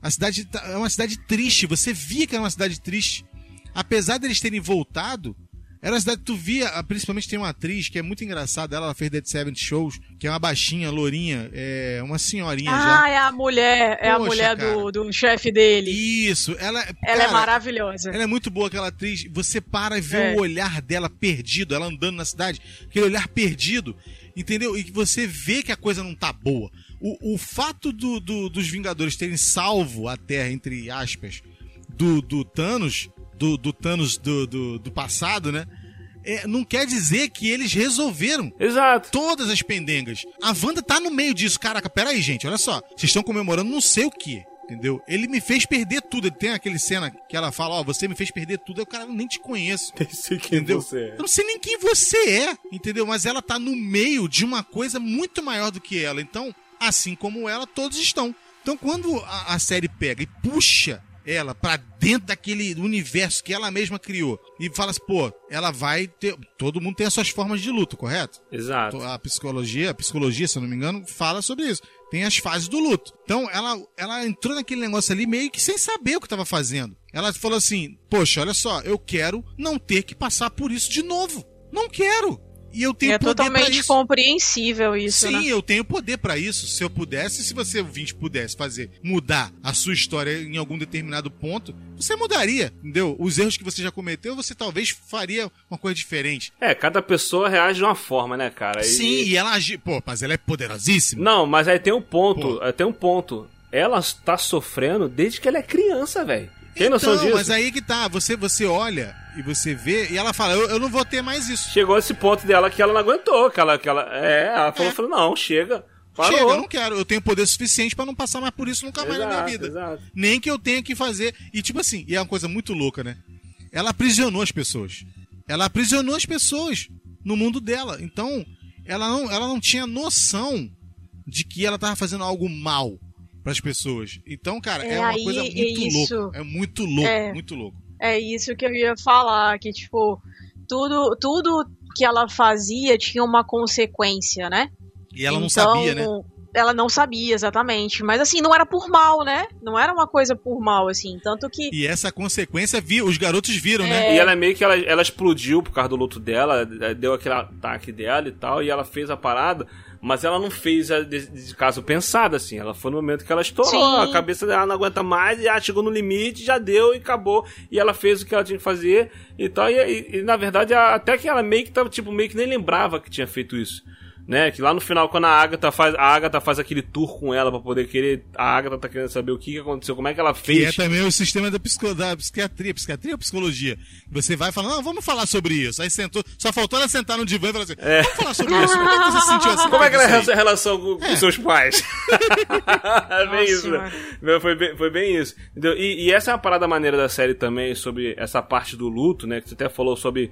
A cidade tá- é uma cidade triste, você via que era uma cidade triste. Apesar deles terem voltado, era uma cidade que tu via, ah, principalmente tem uma atriz que é muito engraçada, ela, ela fez Dead Seven Shows, que é uma baixinha, lourinha, é uma senhorinha Ah, já. é a mulher, é a Poxa, mulher cara. do, do chefe dele. Isso, ela, Ela cara, é maravilhosa. Ela é muito boa, aquela atriz. Você para e vê É. o olhar dela perdido, ela andando na cidade, aquele olhar perdido, entendeu? E que você vê que a coisa não tá boa. O, o fato do- do- dos Vingadores terem salvo a Terra, entre aspas, do, do Thanos, do, do Thanos do, do, do passado, né? É, não quer dizer que eles resolveram Exato. todas as pendengas. A Wanda tá no meio disso. Caraca, peraí, gente, olha só. Vocês estão comemorando não sei o que. Entendeu? Ele me fez perder tudo. Tem aquele cena que ela fala, ó, você me fez perder tudo. Eu, cara, eu nem te conheço. *laughs* Sei quem Entendeu? você é. Eu não sei nem quem você é, entendeu? Mas ela tá no meio de uma coisa muito maior do que ela. Então, assim como ela, todos estão. Então, quando a, a série pega e puxa ela pra dentro daquele universo que ela mesma criou e fala assim, pô, ela vai ter. Todo mundo tem as suas formas de luto, correto? Exato. a psicologia, a psicologia, se eu não me engano, fala sobre isso. Tem as fases do luto. Então, ela, ela entrou naquele negócio ali meio que sem saber o que estava fazendo. Ela falou assim: Poxa, olha só, eu quero não ter que passar por isso de novo. Não quero. E eu tenho é poder pra totalmente isso. compreensível isso, Sim, né? eu tenho poder pra isso. Se eu pudesse, se você ouvinte pudesse fazer mudar a sua história em algum determinado ponto, você mudaria, entendeu? Os erros que você já cometeu, você talvez faria uma coisa diferente. É, cada pessoa reage de uma forma, né, cara? E- Sim, e ela agi, pô, mas ela é poderosíssima. Não, mas aí tem um ponto. Pô. aí Tem um ponto. Ela tá sofrendo desde que ela é criança, velho. Tem noção então, disso? mas aí que tá, você, você olha e você vê, e ela fala, eu, eu não vou ter mais isso. Chegou esse ponto dela que ela não aguentou. Que ela, que ela, é, ela falou, É. falou, não, chega. Parou. Chega, eu não quero, eu tenho poder suficiente pra não passar mais por isso nunca mais na minha vida. exato. Nem que eu tenha que fazer. E tipo assim, e é uma coisa muito louca, né? Ela aprisionou as pessoas. Ela aprisionou as pessoas no mundo dela. Então, ela não, ela não tinha noção de que ela tava fazendo algo mal pras pessoas. Então, cara, é, É, uma aí coisa é muito isso. louca. É muito louco, É. muito louco. É isso que eu ia falar, que tipo, tudo, tudo que ela fazia tinha uma consequência, né? E ela não Então, sabia, né? Ela não sabia exatamente, mas assim, não era por mal, né? Não era uma coisa por mal, assim, tanto que E essa consequência, vi, os garotos viram, É. né? E ela meio que ela, ela explodiu por causa do luto dela, deu aquele ataque dela e tal, e ela fez a parada, mas ela não fez a de, de caso pensado, assim. Ela foi no momento que ela estourou, Sim. a cabeça dela não aguenta mais, e ela chegou no limite, já deu e acabou. E ela fez o que ela tinha que fazer e tal. E, e- e, na verdade, até que ela meio que tava, tipo, meio que nem lembrava que tinha feito isso. Né? Que lá no final, quando a Agatha faz, a Agatha faz aquele tour com ela pra poder querer. A Agatha tá querendo saber o que, que aconteceu, como é que ela fez. Que é também o sistema da, psico, da psiquiatria, psiquiatria ou psicologia. Você vai falando, não, vamos falar sobre isso. Aí sentou, só faltou ela sentar no divã e falar assim, É. vamos falar sobre isso. Como é que você se sentiu assim? *laughs* Como é que era essa relação com, com seus pais? *laughs* é bem Nossa isso, né? Meu, Foi bem, foi bem isso. E, e essa é uma parada maneira da série também, sobre essa parte do luto, né? Que você até falou sobre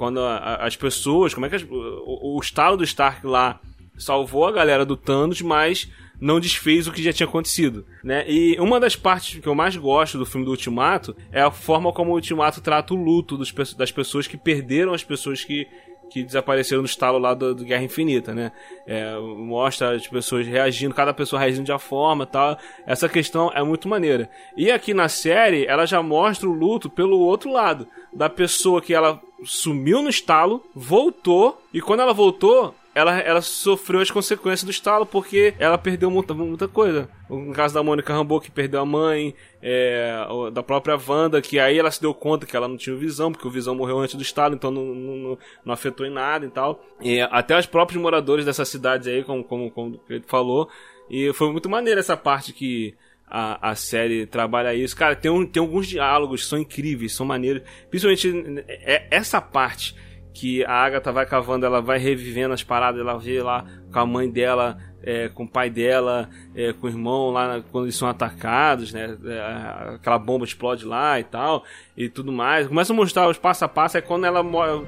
quando a- a- as pessoas, como é que as- o, o estalo do Stark lá salvou a galera do Thanos, mas não desfez o que já tinha acontecido, né? E uma das partes que eu mais gosto do filme do Ultimato é a forma como o Ultimato trata o luto dos das pessoas que perderam as pessoas que que desapareceram no estalo lá do, do Guerra Infinita, né? É, mostra as pessoas reagindo, cada pessoa reagindo de uma forma tal. Essa questão é muito maneira. E aqui na série, ela já mostra o luto pelo outro lado. Da pessoa que ela sumiu no estalo, voltou, e quando ela voltou, ela, ela sofreu as consequências do estalo porque ela perdeu muita, muita coisa. No caso da Mônica Rambeau, que perdeu a mãe, é, da própria Wanda, que aí ela se deu conta que ela não tinha Visão, porque o Visão morreu antes do estalo, então não, não, não- afetou em nada e tal. E até os próprios moradores dessa cidade aí, como, como, como ele falou, e foi muito maneiro essa parte que a, a série trabalha isso. Cara, tem, um, tem alguns diálogos que são incríveis, são maneiros. Principalmente é, essa parte que a Agatha vai cavando, ela vai revivendo as paradas, ela vê lá com a mãe dela, é, com o pai dela, é, com o irmão lá quando eles são atacados, né? É, aquela bomba explode lá e tal, e tudo mais. Começa a mostrar os passo a passo, é quando ela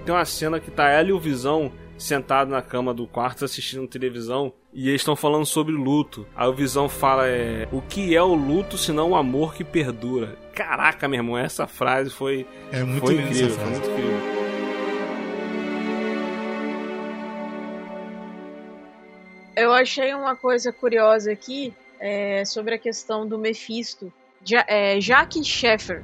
tem uma cena que tá ela e o Visão sentado na cama do quarto assistindo televisão e eles estão falando sobre luto. Aí o Visão fala é, o que é o luto senão o amor que perdura. Caraca, meu irmão, essa frase foi É muito foi incrível, foi muito incrível. Eu achei uma coisa curiosa aqui é, sobre a questão do Mephisto. Ja, é, Jackie Sheffer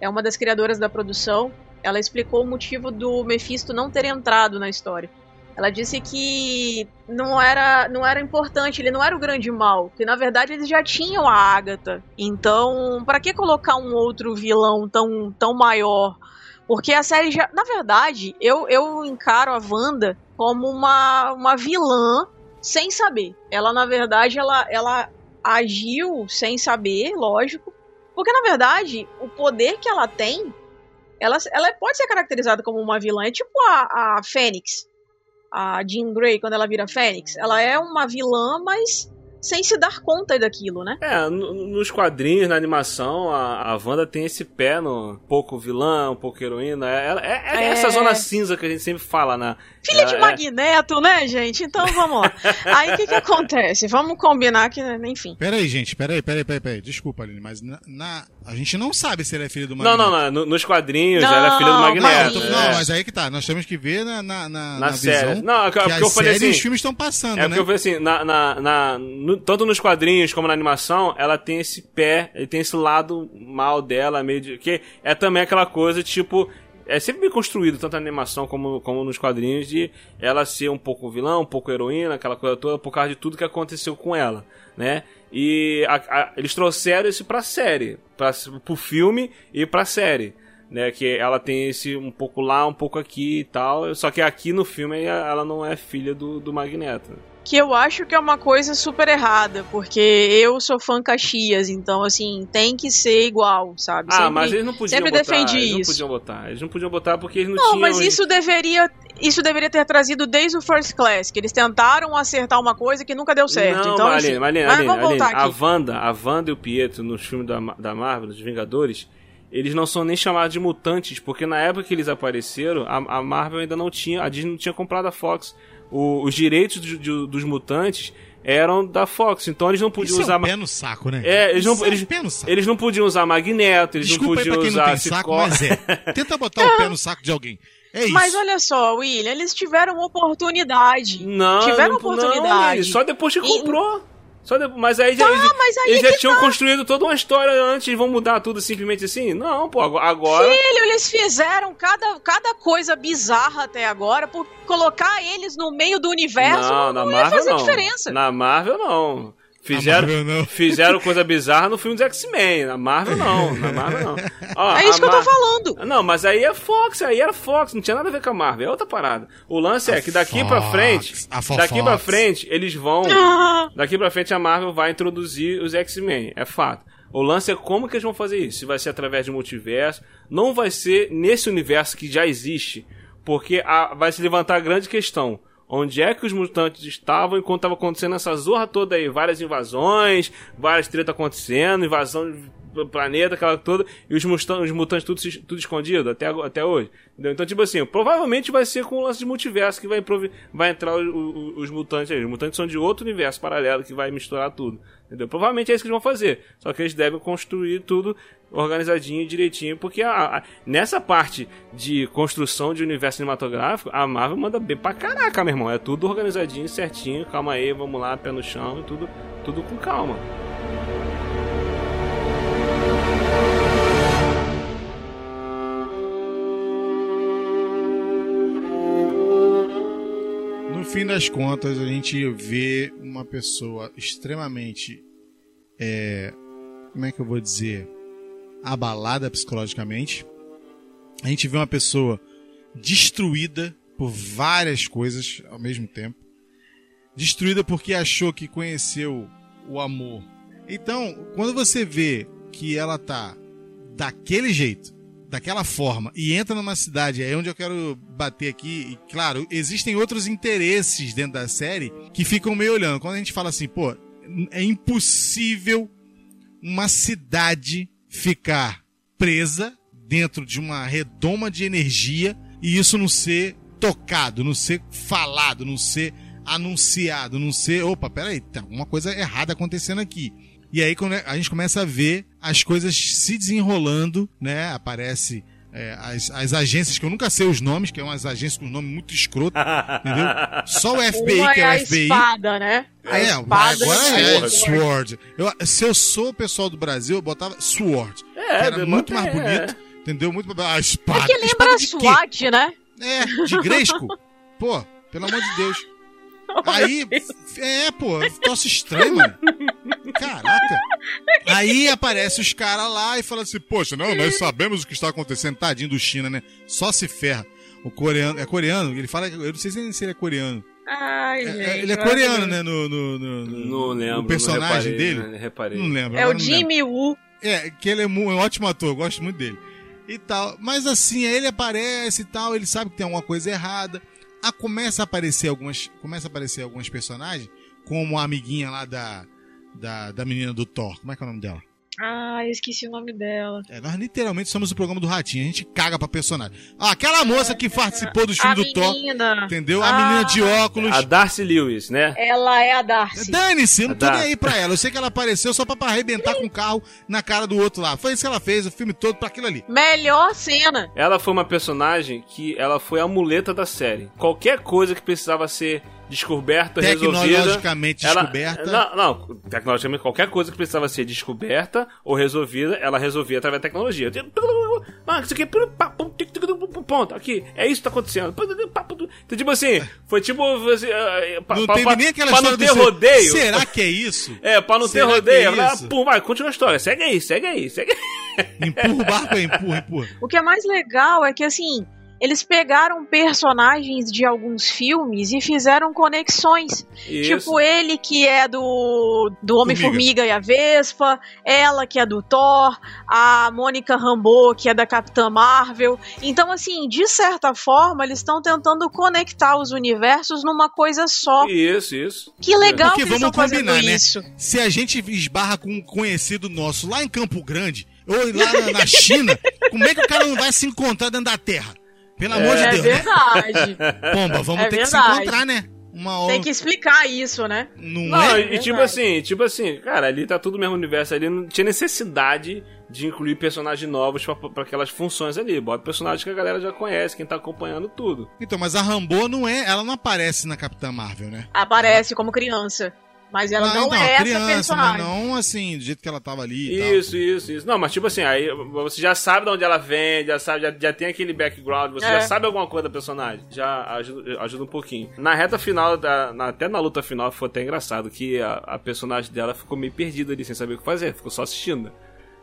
é uma das criadoras da produção. Ela explicou o motivo do Mephisto não ter entrado na história. Ela disse que não era, não era importante, ele não era o grande mal, que na verdade eles já tinham a Agatha. Então, para que colocar um outro vilão tão, tão maior? Porque a série já. Na verdade, eu, eu encaro a Wanda como uma, uma vilã sem saber. Ela, na verdade, ela, ela agiu sem saber, lógico. Porque, na verdade, o poder que ela tem, ela, ela pode ser caracterizada como uma vilã. É tipo a, a Fênix. A Jean Grey, quando ela vira Fênix. Ela é uma vilã, mas sem se dar conta daquilo, né? É, no- nos quadrinhos, na animação, a, a Wanda tem esse pé no um pouco vilã, um pouco heroína. É, é- é É. essa zona cinza que a gente sempre fala, né? Filha É, de é. Magneto, né, gente? Então vamos lá. Aí o que, que acontece? Vamos combinar que, enfim. Peraí, gente, peraí, peraí, peraí, peraí. Desculpa, Aline, mas na, na- a gente não sabe se ele é filho do Não, Magneto. não, não. no- nos quadrinhos, Não, ela é filha do não, Não, Magneto. é. não, mas aí que tá. Nós temos que ver na, na, na, Na na série. visão Não, é que- que eu as falei séries e assim, os filmes estão passando, É né? porque eu falei assim, na, na, na- no- tanto nos quadrinhos como na animação, ela tem esse pé, ele tem esse lado mal dela, meio de. que é também aquela coisa, tipo. É sempre bem construído, tanto na animação como, como nos quadrinhos, de ela ser um pouco vilã, um pouco heroína, aquela coisa toda, por causa de tudo que aconteceu com ela, né? E a- a- eles trouxeram isso pra série, pra, pro filme e pra série. Né, que ela tem esse um pouco lá, um pouco aqui e tal. Só que aqui no filme ela não é filha do, do Magneto. Que eu acho que é uma coisa super errada, porque eu sou fã Caxias, então assim, tem que ser igual, sabe? Ah, Sempre- mas eles não podiam sempre botar. defendi eles não isso. podiam botar. Eles não podiam botar porque eles não, Não, tinham. mas isso deveria. Isso deveria ter trazido desde o First Class, que eles tentaram acertar uma coisa que nunca deu certo. Não, então, Marlene, enfim. Marlene, mas Marlene, vamos voltar Marlene, aqui. A Wanda, a Wanda e o Pietro nos filmes da, da Marvel, dos Vingadores, eles não são nem chamados de mutantes, porque na época que eles apareceram, a, a Marvel ainda não tinha, a Disney não tinha comprado a Fox. O- os direitos do- do- dos mutantes eram da Fox, então eles não podiam Isso é usar. um ma- pé no saco, né? É, eles não, é um eles, pé no saco. eles não podiam usar Magneto, eles Desculpa não aí podiam pra quem não usar tem saco, mas é. *laughs* Tenta botar o pé no saco de alguém. É isso. Mas olha só, William, eles tiveram oportunidade. Não, Tiveram não, oportunidade. Não, só depois que E- comprou. Só Mas aí já, eles, Ah, mas aí eles já que tinham tá. construído toda uma história antes e vão mudar tudo simplesmente assim? Não, pô, agora- agora. Filho, eles fizeram cada, cada coisa bizarra até agora por colocar eles no meio do universo. não, não, na ia Marvel fazer não. diferença. Na Marvel não. Fizeram, fizeram coisa bizarra no filme dos X-Men. Na Marvel não. Na Marvel não. Ó, *laughs* É isso a que eu tô Mar- falando. Não, mas aí é Fox, aí era Fox, não tinha nada a ver com a Marvel, é outra parada. O lance é que daqui pra Fox, frente, a Fofox. daqui pra frente, eles vão, Ah, *laughs* daqui pra frente a Marvel vai introduzir os X-Men, é fato. O lance é como que eles vão fazer isso, se vai ser através de multiverso, não vai ser nesse universo que já existe, porque a- vai se levantar a grande questão. Onde é que os mutantes estavam enquanto estava acontecendo essa zorra toda aí? Várias invasões, várias tretas acontecendo, invasão planeta, aquela toda, e os, mustan- os mutantes tudo, tudo escondido até, até hoje. Entendeu? Então, tipo assim, provavelmente vai ser com o lance de multiverso que vai, vai entrar o- o- os mutantes aí. Os mutantes são de outro universo paralelo que vai misturar tudo. Entendeu? Provavelmente é isso que eles vão fazer. Só que eles devem construir tudo organizadinho e direitinho, porque a- a- nessa parte de construção de universo cinematográfico, a Marvel manda bem pra caraca, meu irmão. É tudo organizadinho, certinho. Calma aí, vamos lá, pé no chão e tudo, tudo com calma. Fim das contas, a gente vê uma pessoa extremamente. é, como é que eu vou dizer? Abalada psicologicamente. A gente vê uma pessoa destruída por várias coisas ao mesmo tempo. Destruída porque achou que conheceu o amor. Então, quando você vê que ela tá daquele jeito, daquela forma, e entra numa cidade, é onde eu quero bater aqui, e claro, existem outros interesses dentro da série que ficam meio olhando. Quando a gente fala assim, pô, é impossível uma cidade ficar presa dentro de uma redoma de energia e isso não ser tocado, não ser falado, não ser anunciado, não ser, opa, peraí, tem alguma coisa errada acontecendo aqui. E aí quando a gente começa a ver as coisas se desenrolando, né? Aparece é, as, as agências que eu nunca sei os nomes, que é umas agências com nome muito escroto, entendeu? Só o FBI, uma que é é a o FBI. espada, né? A É, espada agora e é Sword. Eu, se eu sou o pessoal do Brasil, eu botava Sword. É, que era muito mais é. bonito, entendeu? Muito mais... A espada. É que lembra espada? SWAT, né? É, de Gresco. Pô, pelo amor de Deus. *laughs* Aí, é, pô, troço estranho, mano. Caraca. Aí aparece os caras lá e fala assim, poxa, não, nós sabemos o que está acontecendo. Tadinho do China, né? Só se ferra. O coreano, é coreano? Ele fala, eu não sei se ele é coreano. Ai, É, gente. ele é coreano, né? No, no, no, no- Não lembro. O personagem não reparei, dele? Né? Reparei. Não lembro. É o não. Jimmy Woo. É, que ele é é um ótimo ator, eu gosto muito dele. E tal. Mas assim, aí ele aparece e tal, ele sabe que tem alguma coisa errada. Ah, começa a aparecer algumas. Começa a aparecer alguns personagens, como a amiguinha lá da. Da, da menina do Thor. Como é que é o nome dela? Ah, eu esqueci o nome dela. É, nós literalmente somos o programa do Ratinho, a gente caga pra personagem. Ah, aquela moça que participou do A filme do Thor, menina. entendeu? A Ah. menina de óculos. A Darcy Lewis, né? Ela é a Darcy. Dane-se, eu não tô nem aí pra ela. Eu sei que ela apareceu só pra, pra arrebentar com o carro na cara do outro lá. Foi isso que ela fez, o filme todo pra aquilo ali. Melhor cena. Ela foi uma personagem que ela foi a muleta da série. Qualquer coisa que precisava ser descoberta, resolvida. Tecnologicamente ela- descoberta. Não, não, tecnologicamente qualquer coisa que precisava ser descoberta ou resolvida, ela resolvia através da tecnologia. Ah, isso aqui, ponto, aqui, é isso que tá acontecendo. Então, tipo assim, foi tipo. Assim, ah, pa- Não pa- teve pa- nem aquela pra história não ter do ser- rodeio. Será que é isso? *laughs* É, pra não ter Será que rodeio. é ela, pum, vai, continua a história. Segue aí, segue aí, segue aí. Empurra o barco aí, empurra, empurra. O que é mais legal é que, assim, eles pegaram personagens de alguns filmes e fizeram conexões. Isso. Tipo, ele que é do, do Homem-Formiga e a Vespa, ela que é do Thor, a Mônica Rambeau que é da Capitã Marvel. Então, assim, de certa forma, eles estão tentando conectar os universos numa coisa só. Isso, isso. Que legal Porque que eles vamos estão fazendo combinar, né? isso. Se a gente esbarra com um conhecido nosso lá em Campo Grande, ou lá na, na China, *laughs* como é que o cara não vai se encontrar dentro da Terra? Pelo amor de É Deus, né? verdade. *laughs* Pomba, vamos É ter que se verdade. encontrar, né? Uma hora. Tem que explicar isso, né? Não, Não, é? e tipo verdade. assim, tipo assim, cara, ali tá tudo no mesmo universo, ali não tinha necessidade de incluir personagens novos pra, pra aquelas funções ali. Bota personagens que a galera já conhece, quem tá acompanhando tudo. Então, mas a Rambo não é. Ela não aparece na Capitã Marvel, né? Aparece como criança. Mas ela Ah, não então, é essa criança, personagem. mas não assim, do jeito que ela tava ali e Isso, isso, isso. Não, mas tipo assim, aí você já sabe de onde ela vem, já sabe, já, já tem aquele background, você É. já sabe alguma coisa da personagem. Já ajuda, ajuda um pouquinho. Na reta final, da, na- até na luta final, foi até engraçado que a, a personagem dela ficou meio perdida ali, sem saber o que fazer, ficou só assistindo.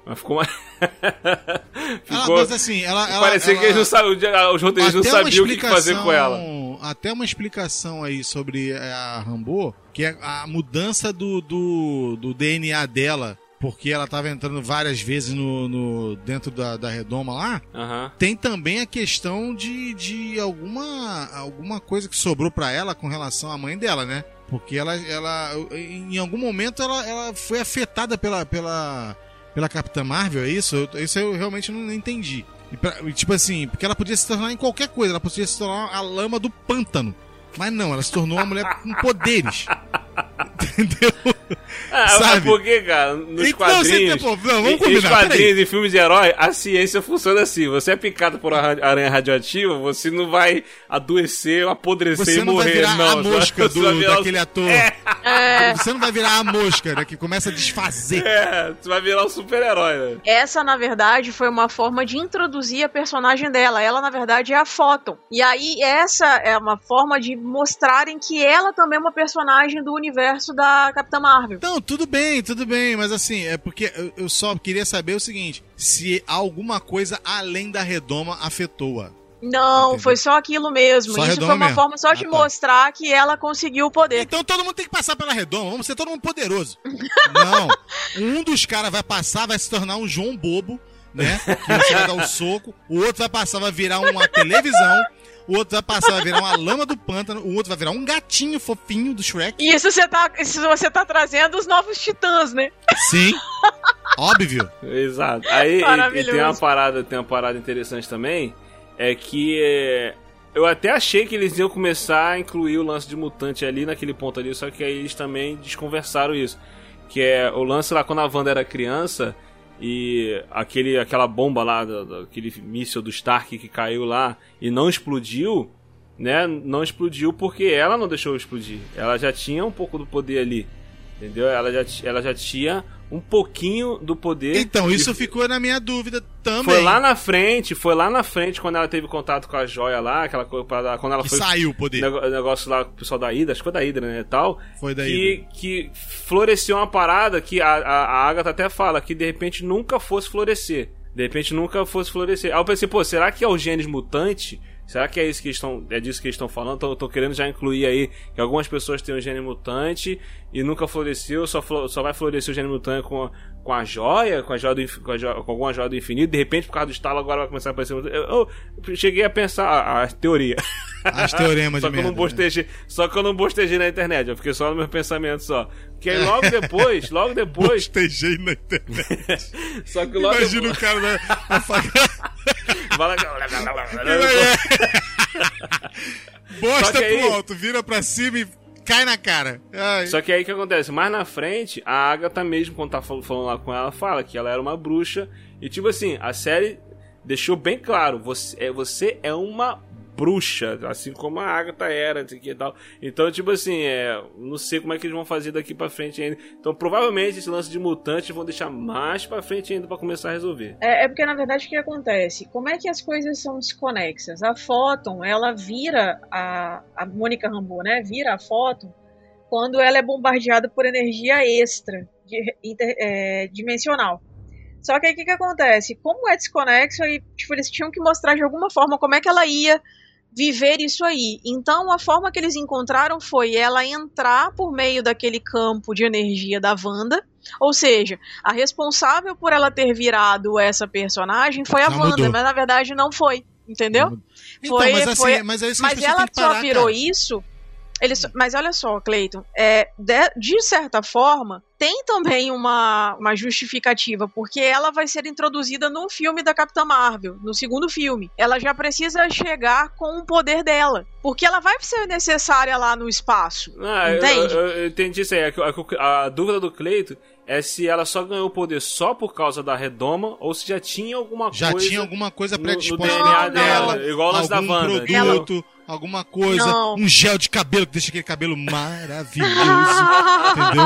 Mas ficou uma. tal. *laughs* Ela, ficou. mas assim, ela. ela parecia ela- que eles não sabiam, os roteiristas não sabiam o que fazer com ela. explicação- Até uma explicação aí sobre é, a Rambo, que é a mudança do, do, do DNA dela, porque ela tava entrando várias vezes no, no- dentro da, da redoma lá. Aham. Tem também a questão de, de alguma, alguma coisa que sobrou pra ela com relação à mãe dela, né? Porque ela, ela em algum momento ela, ela foi afetada pela, pela, pela Capitã Marvel, é isso? Eu- isso eu realmente não entendi. E pra- tipo assim, porque ela podia se tornar em qualquer coisa, ela podia se tornar a lama do pântano. Mas não, ela se tornou uma mulher com poderes. Entendeu? Ah, Sabe? é porque, cara, nos Então, você quadrinhos. tem- pô, não, vamos combinar, quadrinhos e filmes de herói, a ciência funciona assim. Você é picado por uma ra- aranha radioativa, você não vai adoecer, apodrecer Você e não vai morrer, virar não. a mosca Você vai do, *laughs* virar daquele ator. É, Você não vai virar a mosca, né? Que começa a desfazer. É, você vai virar um super-herói, né? essa, na verdade, foi uma forma de introduzir a personagem dela. Ela, na verdade, é a Photon. E aí, essa é uma forma de mostrarem que ela também é uma personagem do universo da Capitã Marvel. Não, tudo bem, tudo bem, mas assim, é porque eu, só queria saber o seguinte: se alguma coisa além da redoma afetou-a. Não, Entendi. foi só aquilo mesmo. Só Isso foi uma mesmo. forma só de Ah, tá. mostrar que ela conseguiu o poder. Então todo mundo tem que passar pela redoma, vamos ser todo mundo poderoso. Não, *laughs* um dos caras vai passar, vai se tornar um João Bobo, né? Que você vai dar um soco, o outro vai passar, vai virar uma televisão, o outro vai passar, vai virar uma lama do pântano, o outro vai virar um gatinho fofinho do Shrek. E isso você tá, isso você tá trazendo os novos titãs, né? Sim, óbvio. Exato. Aí e- e, tem uma parada, tem uma parada interessante também, é que é, eu até achei que eles iam começar a incluir o lance de mutante ali naquele ponto ali, só que aí eles também desconversaram isso. Que é o lance lá quando a Wanda era criança e aquele, aquela bomba lá, aquele míssil do Stark que caiu lá e não explodiu, né? Não explodiu porque ela não deixou explodir. Ela já tinha um pouco do poder ali. Entendeu? Ela já, ela já tinha um pouquinho do poder. Então, isso ficou na minha dúvida também. foi lá na frente, foi lá na frente quando ela teve contato com a joia lá, aquela coisa pra- quando ela que foi saiu o poder. negócio lá com o pessoal da Hidra, acho que foi da Hidra, né, tal. Foi daí. Que, que floresceu uma parada que a, a, a Agatha até fala que de repente nunca fosse florescer. De repente nunca fosse florescer. Aí eu pensei, pô, será que é o genes mutante? Será que é isso que estão. É disso que eles estão falando? Tô, tô querendo já incluir aí que algumas pessoas têm o gene mutante e nunca floresceu, só, só vai florescer o gene mutante com a, com a joia, com a joia do, com, a joia- com alguma joia do infinito, de repente, por causa do estalo, agora vai começar a aparecer. Eu, eu cheguei a pensar a, a teoria. As teoremas *laughs* só de que eu não merda, né? bostejei, Só que eu não bostejei na internet, eu fiquei só no meu pensamento só. Que aí logo depois, logo *laughs* depois. Bostejei na internet. *laughs* só que logo Imagina o cara na, na faca. Bosta aí- pro alto, vira pra cima e cai na cara. Ai. Só que aí o que acontece? Mais na frente, a Agatha mesmo, quando tá fal- falando lá com ela, fala que ela era uma bruxa. E tipo assim, a série deixou bem claro: você é, você é uma bruxa, assim como a Agatha era, que e tal. Então, tipo assim, é, não sei como é que eles vão fazer daqui pra frente ainda. Então, provavelmente esse lance de mutantes vão deixar mais pra frente ainda pra começar a resolver. É, é porque, na verdade, o que acontece? Como é que as coisas são desconexas? A Photon, ela vira a, a Mônica Rambeau, né? Vira a Photon quando ela é bombardeada por energia extra, de, inter- é, dimensional. Só que aí o que, que acontece? Como é desconexo, aí, tipo, eles tinham que mostrar de alguma forma como é que ela ia viver isso aí. Então, a forma que eles encontraram foi ela entrar por meio daquele campo de energia da Wanda. Ou seja, a responsável por ela ter virado essa personagem foi a Ela Wanda, mudou. mas na verdade não foi. Entendeu? Então, Foi- mas assim, foi- mas é Mas ela só virou cara. isso. Ele só- mas olha só, Cleiton, é, de, de certa forma, tem também uma, uma justificativa, porque ela vai ser introduzida no filme da Capitã Marvel, no segundo filme. Ela já precisa chegar com o poder dela, porque ela vai ser necessária lá no espaço. Ah, eu, Entende? eu- eu entendi isso aí. A, a- a dúvida do Cleito é se ela só ganhou o poder só por causa da redoma ou se já tinha alguma Já coisa. tinha alguma coisa no- predisposta no DNA dela, dela, igual o lance da algum Wanda, produto, alguma coisa, Não. um gel de cabelo que deixa aquele cabelo maravilhoso, *laughs* entendeu?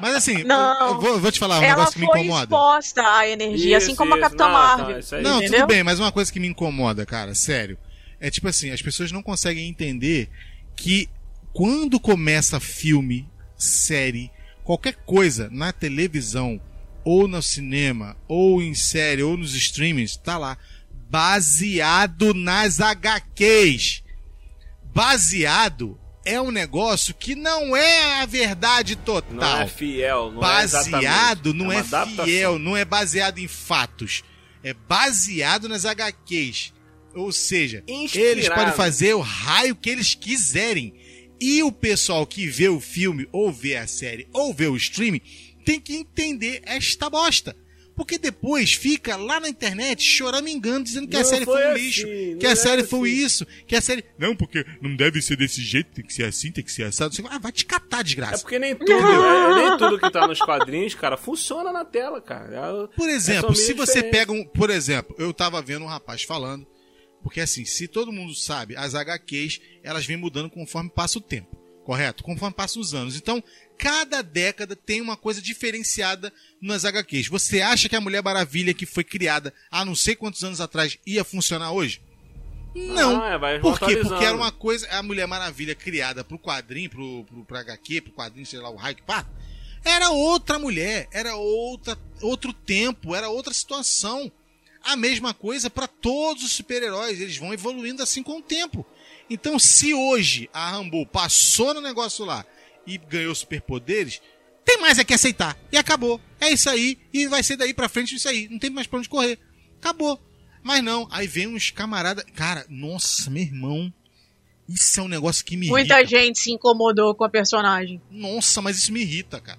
Mas assim, Não. eu, eu vou, eu vou te falar um Ela negócio que me foi incomoda. exposta à energia, assim Isso, como a isso. Capitã Não, tá, Marvel. isso aí. Não, entendeu? tudo bem, mas uma coisa que me incomoda, cara, sério, é tipo assim, as pessoas não conseguem entender que quando começa filme, série, qualquer coisa na televisão, ou no cinema, ou em série, ou nos streamings, tá lá, baseado nas HQs. Baseado é um negócio que não é a verdade total Não é fiel, não é baseado não uma é, adaptação. fiel, não é baseado em fatos. É baseado nas HQs. Ou seja, Inspirado. eles podem fazer o raio que eles quiserem. E o pessoal que vê o filme, ou vê a série, ou vê o streaming, tem que entender esta bosta. Porque depois fica lá na internet choramingando, dizendo que a Não série foi um assim, lixo, que a era série foi assim. isso, que a série. Não, porque não deve ser desse jeito, tem que ser assim, tem que ser assado. Ah, vai te catar, É desgraça. porque nem tudo, é, *laughs* nem tudo que tá nos quadrinhos, cara, funciona na tela, cara. É- Por é exemplo, se você pega um. Por exemplo, eu tava vendo um rapaz falando. Porque assim, se todo mundo sabe, as HQs elas vêm mudando conforme passa o tempo. Correto? Conforme passam os anos. Então, cada década tem uma coisa diferenciada nas HQs. Você acha que a Mulher Maravilha que foi criada há não sei quantos anos atrás ia funcionar hoje? Não. Ah, é, vai Por quê? Porque era uma coisa, a Mulher Maravilha criada pro quadrinho, pro, pro, pro HQ, pro quadrinho, sei lá, o raio que pá, era outra mulher, era outra, outro tempo, era outra situação. A mesma coisa para todos os super-heróis, eles vão evoluindo assim com o tempo. Então, se hoje a Rambo passou no negócio lá e ganhou superpoderes, tem mais é que aceitar. E acabou. É isso aí. E vai ser daí pra frente isso aí. Não tem mais pra onde correr. Acabou. Mas não. Aí vem uns camaradas. Cara, nossa, meu irmão. Isso é um negócio que me Muita irrita. gente se incomodou com a personagem. Nossa, mas isso me irrita, cara.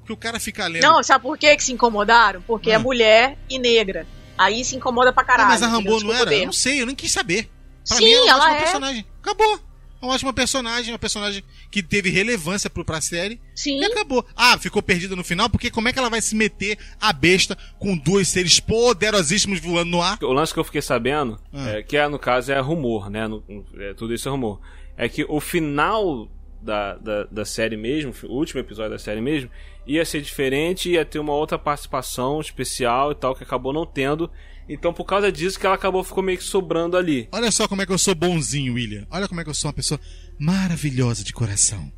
Porque o cara fica lendo. Não, sabe por que, que se incomodaram? Porque Ah. é mulher e negra. Aí se incomoda pra Ah, caralho. mas a? Rambo não era? Eu não sei, eu nem quis saber. Pra Sim, mim era ela é. personagem. Acabou. Uma ótima personagem, uma personagem que teve relevância pro, pra série. Sim. E acabou. Ah, ficou perdida no final, porque como é que ela vai se meter a besta com dois seres poderosíssimos voando no ar? O lance que eu fiquei sabendo, Ah. é, que é, no caso é rumor, né? No- é, tudo isso é rumor. É que o final da, da, da série mesmo, o último episódio da série mesmo, ia ser diferente, ia ter uma outra participação especial e tal, que acabou não tendo. Então, por causa disso, que ela acabou ficou meio que sobrando ali. Olha só como é que eu sou bonzinho, William. Olha como é que eu sou uma pessoa maravilhosa de coração.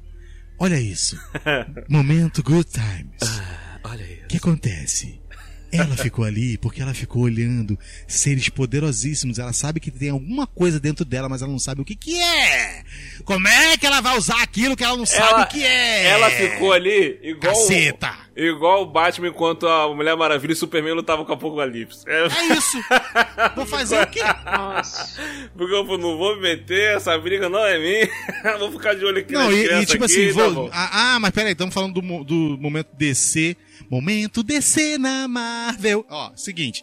Olha isso. *laughs* Momento Good Times. Olha aí. O que acontece? Ela ficou ali porque ela ficou olhando seres poderosíssimos. Ela sabe que tem alguma coisa dentro dela, mas ela não sabe o que que é. Como é que ela vai usar aquilo que ela não sabe Ela- o que é? Ela ficou ali igual. Caceta. Igual o Batman enquanto a Mulher Maravilha e o Superman lutavam com o Apocalipse. É, É isso. Vou fazer o quê? Nossa. Porque eu não vou me meter, essa briga não é minha. *laughs* vou ficar de olho aqui Não, e, e tipo aqui, assim, tá vou. ah, ah, mas peraí, estamos falando do, do momento DC. Momento DC na Marvel. Ó, seguinte.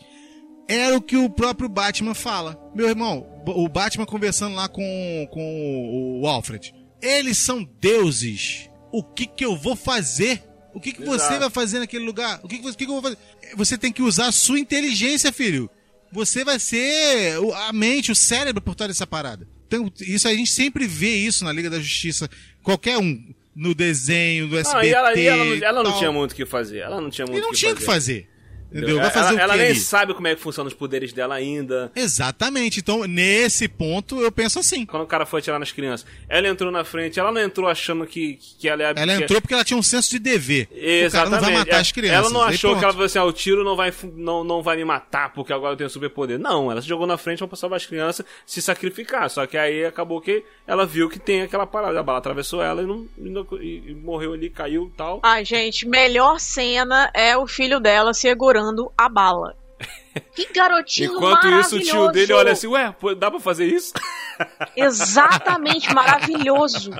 Era o que o próprio Batman fala. Meu irmão, o Batman conversando lá com, com o Alfred. Eles são deuses. O que que eu vou fazer? O que que você Exato. vai fazer naquele lugar? O que que, você- o que que eu vou fazer? Você tem que usar a sua inteligência, filho. Você vai ser a mente, o cérebro por trás dessa parada. Então, isso a gente sempre vê isso na Liga da Justiça. Qualquer um. No desenho, do SBT. Não, e ela, e ela não, ela não tinha muito o que fazer. Ela não tinha muito E não que tinha o que fazer. Entendeu? Ela- Vai fazer ela, o quê ela nem ali? sabe como é que funcionam os poderes dela ainda. Exatamente. Então, nesse ponto, eu penso assim. Quando o cara foi atirar nas crianças, ela entrou na frente, ela não entrou achando que, que ela ia. Ela entrou porque ela tinha um senso de dever. O cara Exatamente. não vai matar É, as crianças. Ela não achou pronto. que ela falou assim: ah, o tiro não vai, não, não vai me matar porque agora eu tenho superpoder. Não, ela se jogou na frente pra salvar as crianças, se sacrificar. Só que aí acabou que ela viu que tem aquela parada. A bala atravessou ela e, não, e não- e- e morreu ali, caiu e tal. Ai, gente, melhor cena é o filho dela segurando a bala. *laughs* Que garotinho Enquanto isso, o tio dele olha assim: ué, dá pra fazer isso? *laughs* Exatamente, maravilhoso.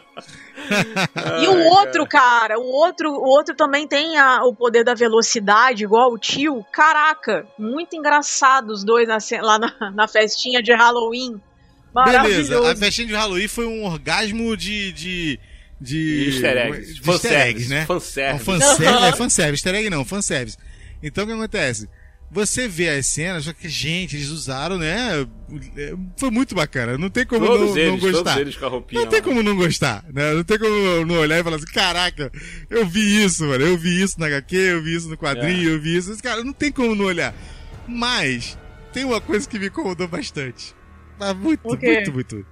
E o outro, cara, o outro, o outro também tem a- o poder da velocidade, igual o tio. Caraca, muito engraçado os dois na lá na, na festinha de Halloween. Beleza, Maravilhoso. a festinha de Halloween foi um orgasmo de. de de, Easter eggs. de Fanservice, easter eggs, né? fanservice. Um fanservice, é fanservice, easter egg não, fanservice. Então o que acontece? você vê as cenas, só que, gente, eles usaram, né? é, Foi muito bacana. Não tem como Todos não, eles, não todos gostar. eles com a roupinha. Não tem lá. como não gostar, né? Não tem como não olhar e falar assim, caraca, eu vi isso, mano. Eu vi isso na HQ, eu vi isso no quadrinho, É. eu vi isso. Cara, não tem como não olhar. Mas, tem uma coisa que me incomodou bastante. Mas muito, O quê? muito, muito.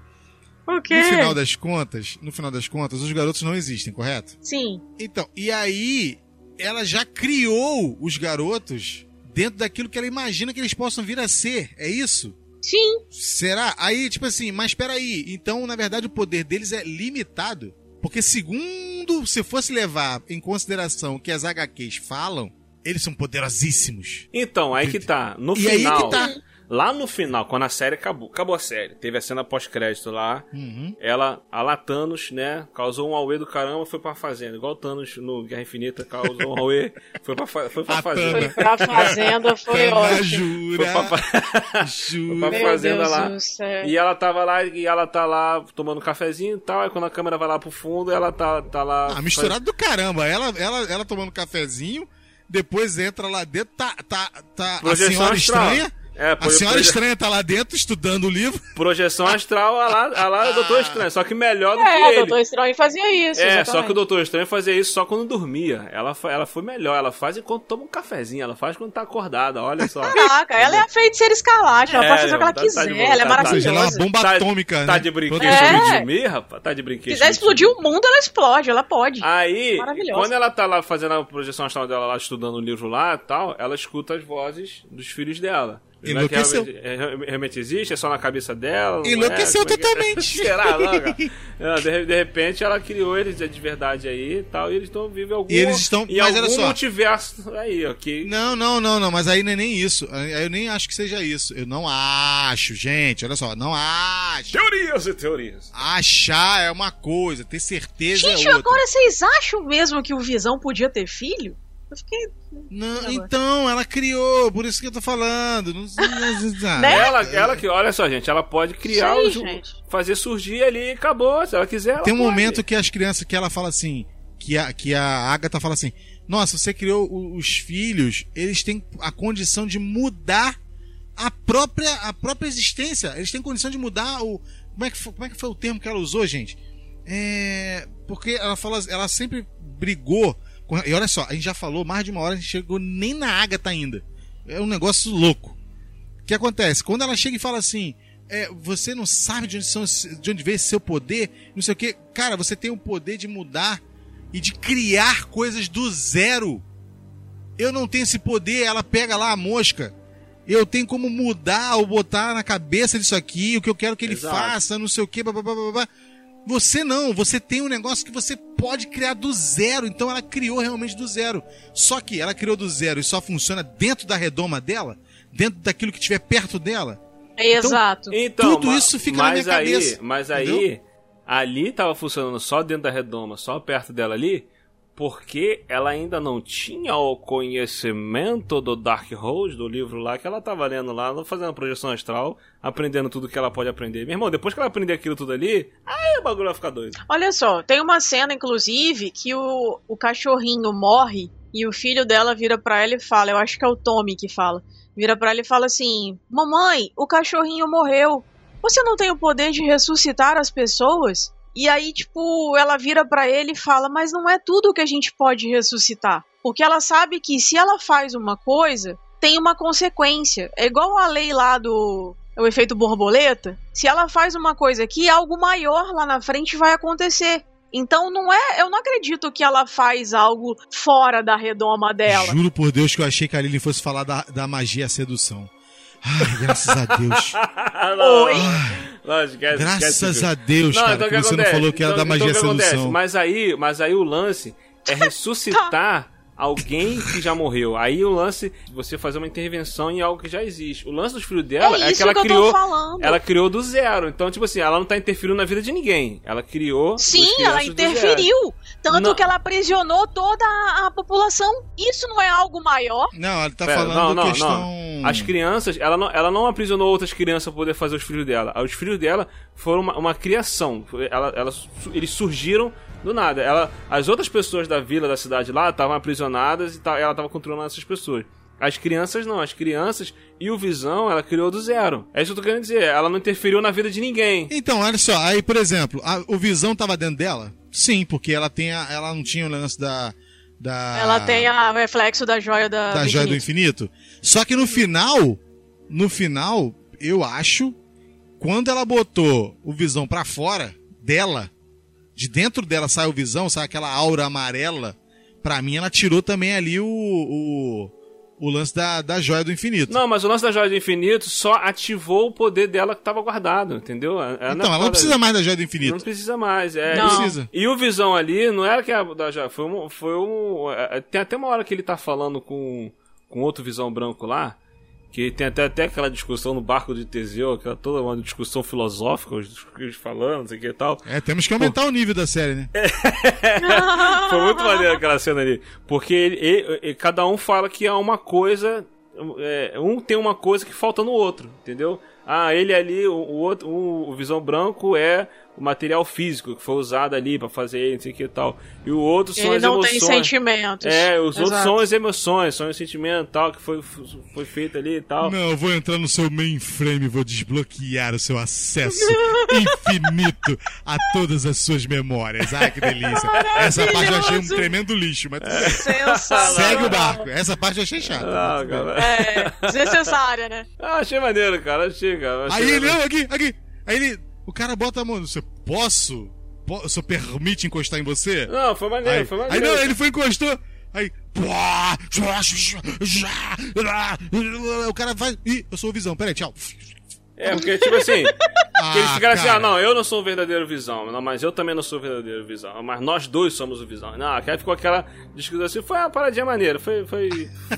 O quê? No final das contas, no final das contas, os garotos não existem, correto? Sim. Então, e aí, ela já criou os garotos dentro daquilo que ela imagina que eles possam vir a ser. É isso? Sim. Será? Aí, tipo assim, mas peraí. Então, na verdade, o poder deles é limitado. Porque, segundo se fosse levar em consideração o que as HQs falam, eles são poderosíssimos. Então, aí que tá. No E aí final. que tá. Lá no final, quando a série acabou, acabou a série, teve a cena pós-crédito lá. Uhum. Ela, a lá Thanos, né, causou um auê do caramba, foi pra fazenda. Igual o Thanos no Guerra Infinita causou um auê, foi pra, fa- foi pra A fazenda. Tana. Pra fazenda foi ótimo. jura, Foi pra, fa- jura. Meu Meu fazenda Deus lá. E ela tava lá, e ela tá lá tomando um cafezinho e tal. Aí quando a câmera vai lá pro fundo, ela tá, tá lá. Ah, misturado do caramba. Ela, ela, ela tomando cafezinho, depois entra lá dentro, tá, tá, tá a senhora astral. estranha. É, A senhora proje- estranha tá lá dentro estudando o livro. *laughs* Projeção astral, a lá, a lá é o Doutor Estranho, só que melhor do que É, o ele. Doutor Estranho fazia isso. É, exatamente. só que o Doutor Estranho fazia isso só quando dormia. Ela, ela foi melhor, ela faz enquanto toma um cafezinho, ela faz quando tá acordada, olha só. Caraca, ela é a feiticeira escarlate, ela É, pode fazer o que ela tá- tá de quiser, boa, ela é tá- tá- Ou seja, ela é uma maravilhosa. bomba Tá- atômica, Tá né? de brinquedo Proteção. de É. dormir, rapaz? Tá de brinquedo. Se quiser explodir o mundo, ela explode, ela pode. Aí, Maravilhosa. quando ela tá lá fazendo a projeção astral dela lá, estudando o livro lá e tal, ela escuta as vozes dos filhos dela. Não é que Enlouqueceu. realmente, é- realmente existe, é só na cabeça dela. é? Enlouqueceu é que é? totalmente. *laughs* Será, não, cara? *laughs* Não, de, de repente ela criou eles de verdade aí e tal, e eles estão vivendo algum, E eles estão- em mas algum só. multiverso aí, ok? Não, não, não, não, mas aí não é nem isso. Aí Eu nem acho que seja isso. Eu não acho, gente. Olha só, não acho. Teorias e teorias. Achar é uma coisa, ter certeza Gente, é outra. agora vocês acham mesmo que o Visão podia ter filho? Eu fiquei. Não, então, ela criou, por isso que eu tô falando. Não, não, Né? Ela, ela que, olha só, gente, ela pode criar Sim, os, gente. fazer surgir ali e acabou. Se ela quiser, ela Tem um pode. momento que as crianças, que ela fala assim, que a, que a Agatha fala assim, nossa, você criou o- os filhos, eles têm a condição de mudar a própria, a própria existência. Eles têm condição de mudar o... Como é que foi, como é que foi o termo que ela usou, gente? É... Porque ela fala, ela sempre brigou. E olha só, a gente já falou mais de uma hora, a gente chegou nem na Agatha ainda. É um negócio louco. O que acontece? Quando ela chega e fala assim, é, você não sabe de onde, são, de onde veio esse seu poder, não sei o que. Cara, você tem o poder de mudar e de criar coisas do zero. Eu não tenho esse poder, ela pega lá a mosca. Eu tenho como mudar ou botar na cabeça disso aqui, o que eu quero que ele Exato. faça, não sei o que, babá. Você não, você tem um negócio que você pode criar do zero. Então ela criou realmente do zero. Só que ela criou do zero e só funciona dentro da redoma dela, dentro daquilo que estiver perto dela. Exato. Então, Tudo ma- isso fica na mas minha aí, cabeça, Mas aí, entendeu? ali tava funcionando só dentro da redoma, só perto dela ali, porque ela ainda não tinha o conhecimento do Dark Rose, do livro lá, que ela tava lendo lá, fazendo projeção astral, aprendendo tudo que ela pode aprender. Meu irmão, depois que ela aprender aquilo tudo ali, aí o bagulho vai ficar doido. Olha só, tem uma cena, inclusive, que o, o cachorrinho morre e o filho dela vira pra ela e fala, eu acho que é o Tommy que fala, vira pra ela e fala assim: Mamãe, o cachorrinho morreu. Você não tem o poder de ressuscitar as pessoas? E aí, tipo, ela vira pra ele e fala: Mas não é tudo que a gente pode ressuscitar. Porque ela sabe que se ela faz uma coisa, tem uma consequência. É igual a lei lá do o efeito borboleta. Se ela faz uma coisa aqui, algo maior lá na frente vai acontecer. Então não é, eu não acredito que ela faz algo fora da redoma dela. Juro por Deus que eu achei que a Lily fosse falar da, da magia e a sedução. Ai, graças a Deus. *laughs* Oi? Não, esquece, Graças esquece. a Deus, cara, então o que você não falou que era Então- da magia então que acontece? sedução. Mas aí, mas aí o lance é ressuscitar *laughs* alguém que já morreu. Aí o lance você fazer uma intervenção em algo que já existe. O lance dos filhos dela é, É que ela que criou, ela criou do zero. Então, tipo assim, ela não tá interferindo na vida de ninguém. Ela criou os Sim, ela crianças do zero. interferiu. Tanto Não. que ela aprisionou toda a, a população. Isso não é algo maior? Não, ele tá Pera, falando não, não, questão. não. As crianças, ela não, ela não aprisionou outras crianças pra poder fazer os filhos dela. Os filhos dela foram uma, uma criação. Ela, ela, eles surgiram do nada. Ela, as outras pessoas da vila, da cidade lá, estavam aprisionadas e ela estava controlando essas pessoas. As crianças não, as crianças e o Visão ela criou do zero. É isso que eu tô querendo dizer, ela não interferiu na vida de ninguém. Então, olha só, aí, por exemplo, a- o Visão tava dentro dela? Sim, porque ela, tem a- ela não tinha o lance da. da Ela tem a- o reflexo da joia da, da do joia do infinito. infinito. Só que no final, no final, eu acho, quando ela botou o Visão pra fora dela, de dentro dela sai o Visão, sai aquela aura amarela, pra mim ela tirou também ali o, o, o lance da, da joia do infinito. Não, mas o lance da joia do infinito só ativou o poder dela que tava guardado, entendeu? Ela então, não é ela não precisa mais da joia do Não infinito. precisa mais, é. Não. Precisa. E o Visão ali não era que a da joia, foi um, foi um, é, tem até uma hora que ele tá falando com com outro Visão branco lá, que tem até, até aquela discussão no barco de Teseu, aquela toda uma discussão filosófica, os os falando, não sei o que e tal. É, temos que aumentar o nível da série, né? *laughs* Foi muito maneiro aquela cena ali. Porque ele, ele- ele- cada um fala que há uma coisa. é, um tem uma coisa que falta no outro, entendeu? Ah, ele ali, o, o outro, o Visão Branco é o material físico que foi usado ali pra fazer ele, não sei o que e tal. E o outro são Ele as não emoções. tem sentimentos. É, os outros Exato. são as emoções, são os sentimentos e tal, que foi, foi feito ali e tal. Não, eu vou entrar no seu mainframe e vou desbloquear o seu acesso *laughs* infinito a todas as suas memórias. Ai, que delícia. Essa parte eu achei um tremendo lixo, mas bem. Sensacional. segue o barco. Essa parte eu achei chata. Ah, cara. É, desnecessária, né? Ah, achei maneiro, cara. Achei, cara. Achei Aí ele, maneiro. não, aqui, aqui. Aí ele, o cara bota a mão, você, posso? Po- O senhor permite encostar em você? Não, foi maneiro, Aí, foi aí maneiro. não, ele foi encostou. Aí. O cara vai. Ih, eu sou o visão, peraí, tchau. É, porque, tipo assim, que *laughs* eles Ah, ficaram assim, cara. ah, não, eu não sou o verdadeiro Visão, não, mas eu também não sou o verdadeiro Visão, mas nós dois somos o Visão. Não, aí ficou aquela discussão assim, foi uma paradinha maneira, foi, foi,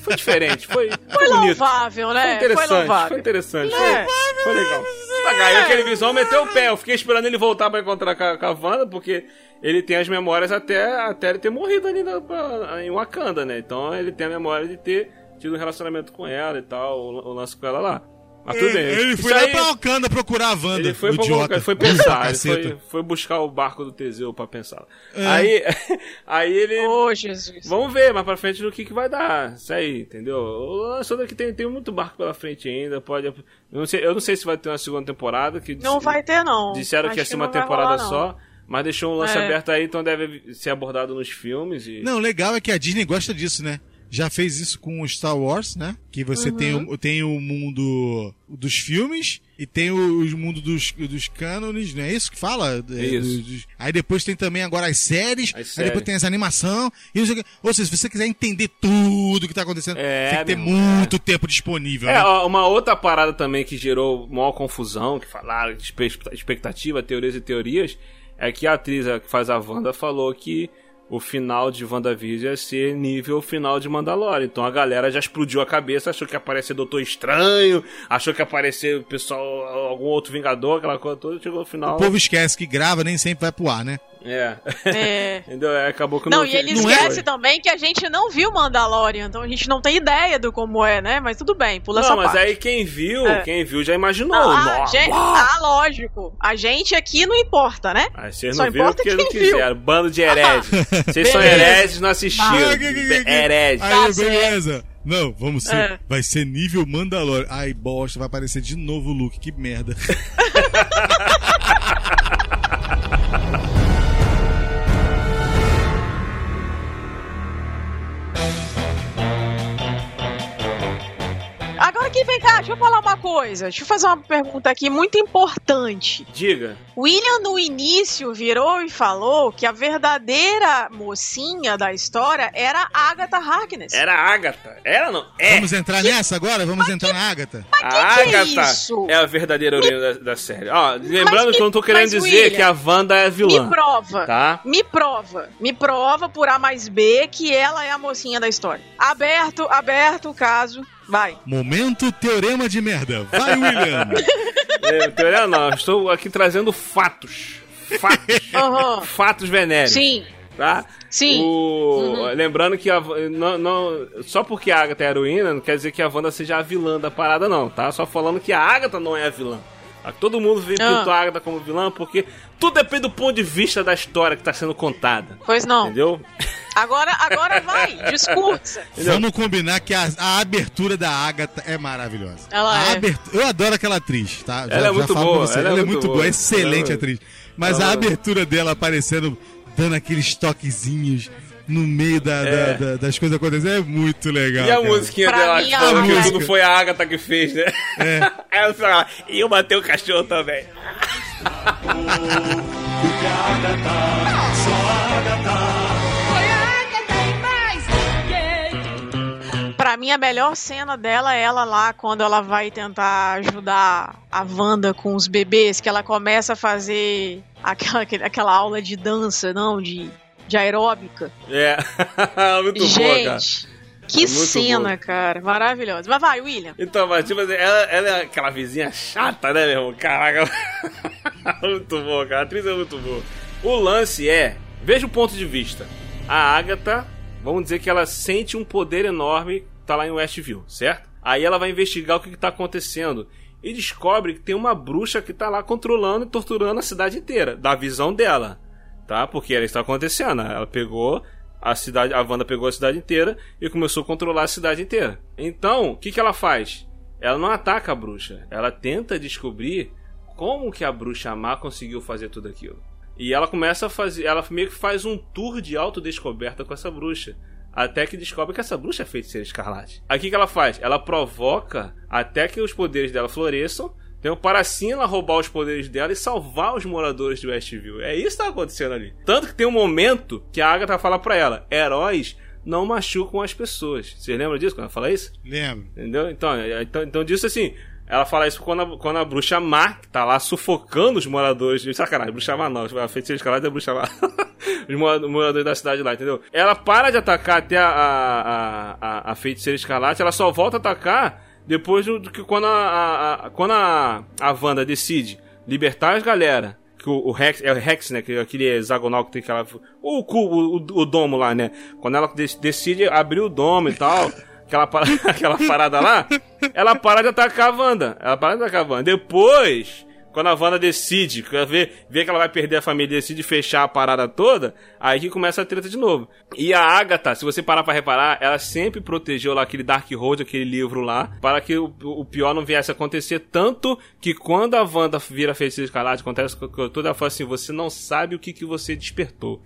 foi diferente, foi, *laughs* Foi bonito. louvável, Foi né? Foi interessante, foi, louvável. interessante, É. foi, foi legal. Mas, aí aquele Visão meteu o pé, eu fiquei esperando ele voltar pra encontrar com a, com a Wanda, porque ele tem as memórias até, até ele ter morrido ali na, pra- em Wakanda, né? Então ele tem a memória de ter tido um relacionamento com ela e tal, o, o lance com ela lá. Mas tudo bem. Ele foi lá aí- pra Wakanda procurar a Wanda. ele foi, idiota. ele foi pensar, ele foi, foi buscar o barco do Teseu pra pensar. É. Aí, *laughs* aí ele. Ô, Jesus. Vamos ver mais pra frente no que, que vai dar. Isso aí, entendeu? O é que tem, tem muito barco pela frente ainda. Pode. Eu não sei, eu não sei se vai ter uma segunda temporada. Que Não vai ter, não. Disseram Acho que ia ser uma temporada rolar, só. Mas deixou um lance É. aberto aí, então deve ser abordado nos filmes. E... Não, legal é que a Disney gosta disso, né? Já fez isso com o Star Wars, né? Que você tem, Uhum. o, tem o mundo dos filmes e tem o, o mundo dos, dos cânones, não é isso que fala? É, Isso. dos- dos- aí depois tem também agora as séries, As aí séries. depois tem essa animação. E não sei o quê. Ou seja, se você quiser entender tudo que tá acontecendo, É, tem que ter meu muito tempo disponível, É, né? uma outra parada também que gerou maior confusão, que falaram de expectativa, teorias e teorias, é que a atriz que faz a Wanda falou que o final de WandaVision ia ser nível final de Mandalorian. Então a galera já explodiu a cabeça, achou que ia aparecer Doutor Estranho, achou que ia aparecer pessoal, algum outro Vingador, aquela coisa toda, chegou no final. O povo esquece que grava, nem sempre vai pro ar, né? É. É. *laughs* Entendeu? É, Acabou que Não, e ele não é- esquece também que a gente não viu Mandalorian, então a gente não tem ideia do como é, né? Mas tudo bem, pula essa Não, mas parte. aí quem viu, É. quem viu já imaginou. Não, ah, gente- ah, lógico. A gente aqui não importa, né? Ah, vocês não viram importa porque não quiseram. Bando de hereges. Vocês são hereges, não assistiram. Ah, Hereges. Aí, Tá beleza. Não, vamos ser. É. Vai ser nível Mandalorian. Ai, bosta, vai aparecer de novo o Luke. Que merda. *laughs* vem cá, deixa eu falar uma coisa. Deixa eu fazer uma pergunta aqui muito importante. Diga. William, no início, virou e falou que a verdadeira mocinha da história era Agatha Harkness. Era a Agatha. Era não? É. Vamos entrar nessa agora? Vamos entrar na Agatha? a que que é Agatha isso? é a verdadeira origem da, da série. Ó, lembrando me- que eu não tô querendo mas, dizer William, que a Wanda é vilã. Me prova. Tá? Me prova, me prova por A mais B que ela é a mocinha da história. Aberto, aberto o caso. Vai. Momento teorema de merda. Vai, William. É, teoria não, eu estou aqui trazendo fatos. Fatos. *laughs* Aham. fatos venéreos. Sim, Tá? sim. O- Lembrando que a, não, não- só porque a Agatha é a heroína, não quer dizer que a Wanda seja a vilã da parada, não, tá? Só falando que a Agatha não é a vilã. Todo mundo vê Ah. Agatha como vilã porque tudo depende do ponto de vista da história que tá sendo contada. Pois não. Entendeu? Agora, agora vai, *laughs* discursa. Entendeu? Vamos combinar que a, a abertura da Agatha é maravilhosa. Ela A é. abertu- Eu adoro aquela atriz, tá? Já- Ela é muito boa, você. ela é Ela é muito muito boa. boa, excelente Ela- atriz. Mas ela- a abertura dela aparecendo, dando aqueles toquezinhos no meio da- da- É. da- das coisas acontecendo, é muito legal. E a cara. musiquinha Pra dela que a falando que tudo foi a Agatha que fez, né? É. *laughs* Aí ela fala, e eu matei o cachorro também. Pra mim, a melhor cena dela é ela lá quando ela vai tentar ajudar a Wanda com os bebês, que ela começa a fazer aquela, aquela aula de dança, não, de, de aeróbica. É, *laughs* muito boa, cara. Gente, que É cena, boa. cara. Maravilhosa. Mas vai, William. Então, mas tipo assim, ela, ela é aquela vizinha chata, né, meu irmão? Caraca. *laughs* muito boa, cara. A atriz é muito boa. O lance é, veja o ponto de vista. A Agatha, vamos dizer que ela sente um poder enorme, tá lá em Westview, certo? Aí ela vai investigar o que, que tá acontecendo. E descobre que tem uma bruxa que tá lá controlando e torturando a cidade inteira, da visão dela. Tá? Porque era isso que acontecendo. Ela pegou a cidade, a Wanda pegou a cidade inteira e começou a controlar a cidade inteira. Então, o que, que ela faz? Ela não ataca a bruxa, ela tenta descobrir como que a bruxa má conseguiu fazer tudo aquilo. E ela começa a fazer, ela meio que faz um tour de autodescoberta com essa bruxa. Até que descobre que essa bruxa é feiticeira escarlate. Aí o que ela faz? Ela provoca até que os poderes dela floresçam. Então, para assim ela roubar os poderes dela e salvar os moradores de Westview. É isso que tá acontecendo ali. Tanto que tem um momento que a Agatha fala pra ela: heróis não machucam as pessoas. Vocês lembram disso quando ela fala isso? Lembro. Entendeu? Então, é- então, então disso assim. Ela fala isso quando a, quando a bruxa má, que tá lá sufocando os moradores. de- Sacanagem, bruxa má não. A feiticeira escalada é bruxa má. *laughs* os mora- moradores da cidade lá, entendeu? Ela para de atacar até a, a, a, a feiticeira escarlate, ela só volta a atacar depois do, que quando a, a, a- quando a, a Wanda decide libertar as galera. Que o, o Rex, é o Rex, né? Que é aquele hexagonal que tem aquela. O, cu- o, o, o domo lá, né? Quando ela de- decide abrir o domo e tal. *laughs* Aquela, para- *laughs* aquela parada lá, ela para de atacar a Wanda. Ela para de atacar a Wanda. Depois, quando a Wanda decide, que ela vê, vê que ela vai perder a família e decide fechar a parada toda, aí que começa a treta de novo. E a Agatha, se você parar pra reparar, ela sempre protegeu lá aquele Dark Road, aquele livro lá, para que o, o pior não viesse a acontecer. Tanto que quando a Wanda vira feiticeira escarlate, acontece com tudo, ela fala assim: você não sabe o que, que você despertou.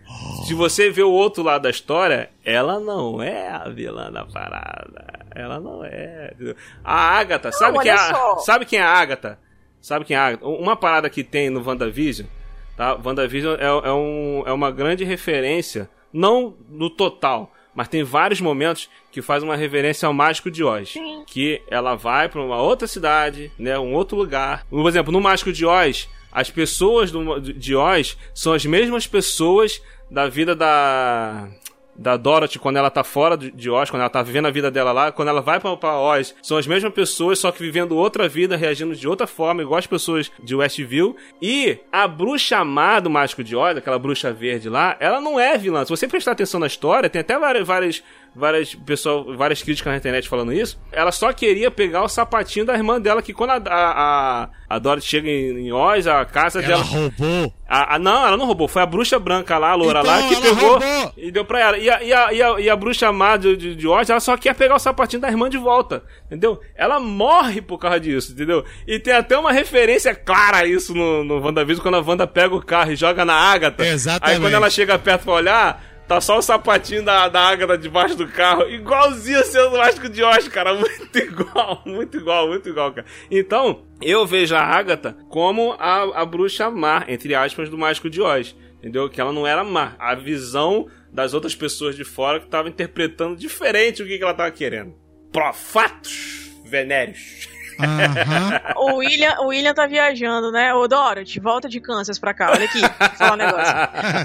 Se você vê o outro lado da história, ela não é a vilã da parada. Ela não é. A Agatha, sabe, quem é a, sabe quem é a Agatha? Sabe quem é a Agatha? Uma parada que tem no WandaVision, tá? WandaVision é, é, um, é uma grande referência, não no total, mas tem vários momentos que faz uma reverência ao Mágico de Oz. Que ela vai pra uma outra cidade, né? Um outro lugar. Por exemplo, no Mágico de Oz, as pessoas do, de Oz são as mesmas pessoas da vida da da Dorothy quando ela tá fora de Oz, quando ela tá vivendo a vida dela lá, quando ela vai pra, Oz, são as mesmas pessoas, só que vivendo outra vida, reagindo de outra forma, igual as pessoas de Westview. E a bruxa má do Mágico de Oz, aquela bruxa verde lá, ela não é vilã. Se você prestar atenção na história, tem até várias, várias, várias, pessoal, várias críticas na internet falando isso. Ela só queria pegar o sapatinho da irmã dela, que quando a, a, a, Dorothy chega em, em Oz, a casa Ela dela. roubou. A, a- não, ela não roubou. Foi a bruxa branca lá, a loura Então, lá, que pegou roubou. e deu pra ela. E a, e a, e a, e a bruxa má de, de, de Oz, ela só quer pegar o sapatinho da irmã de volta. Entendeu? Ela morre por causa disso, entendeu? E tem até uma referência clara a isso no, no WandaVision, quando a Wanda pega o carro e joga na Agatha. Exatamente. Aí quando ela chega perto pra olhar, tá só o sapatinho da, da debaixo do carro. Igualzinho o Mágico de Oz, cara. *laughs* Muito igual, muito igual, muito igual, cara. Então, eu vejo a Agatha como a, a bruxa má, entre aspas, do Mágico de Oz. Entendeu? Que ela não era má. A visão das outras pessoas de fora que estavam interpretando diferente o que, que ela tava querendo. Profatos venéreos. *laughs* Aham. *laughs* O William, o William tá viajando, né? Ô, Dorothy, volta de Kansas pra cá. Olha aqui, vou falar um negócio.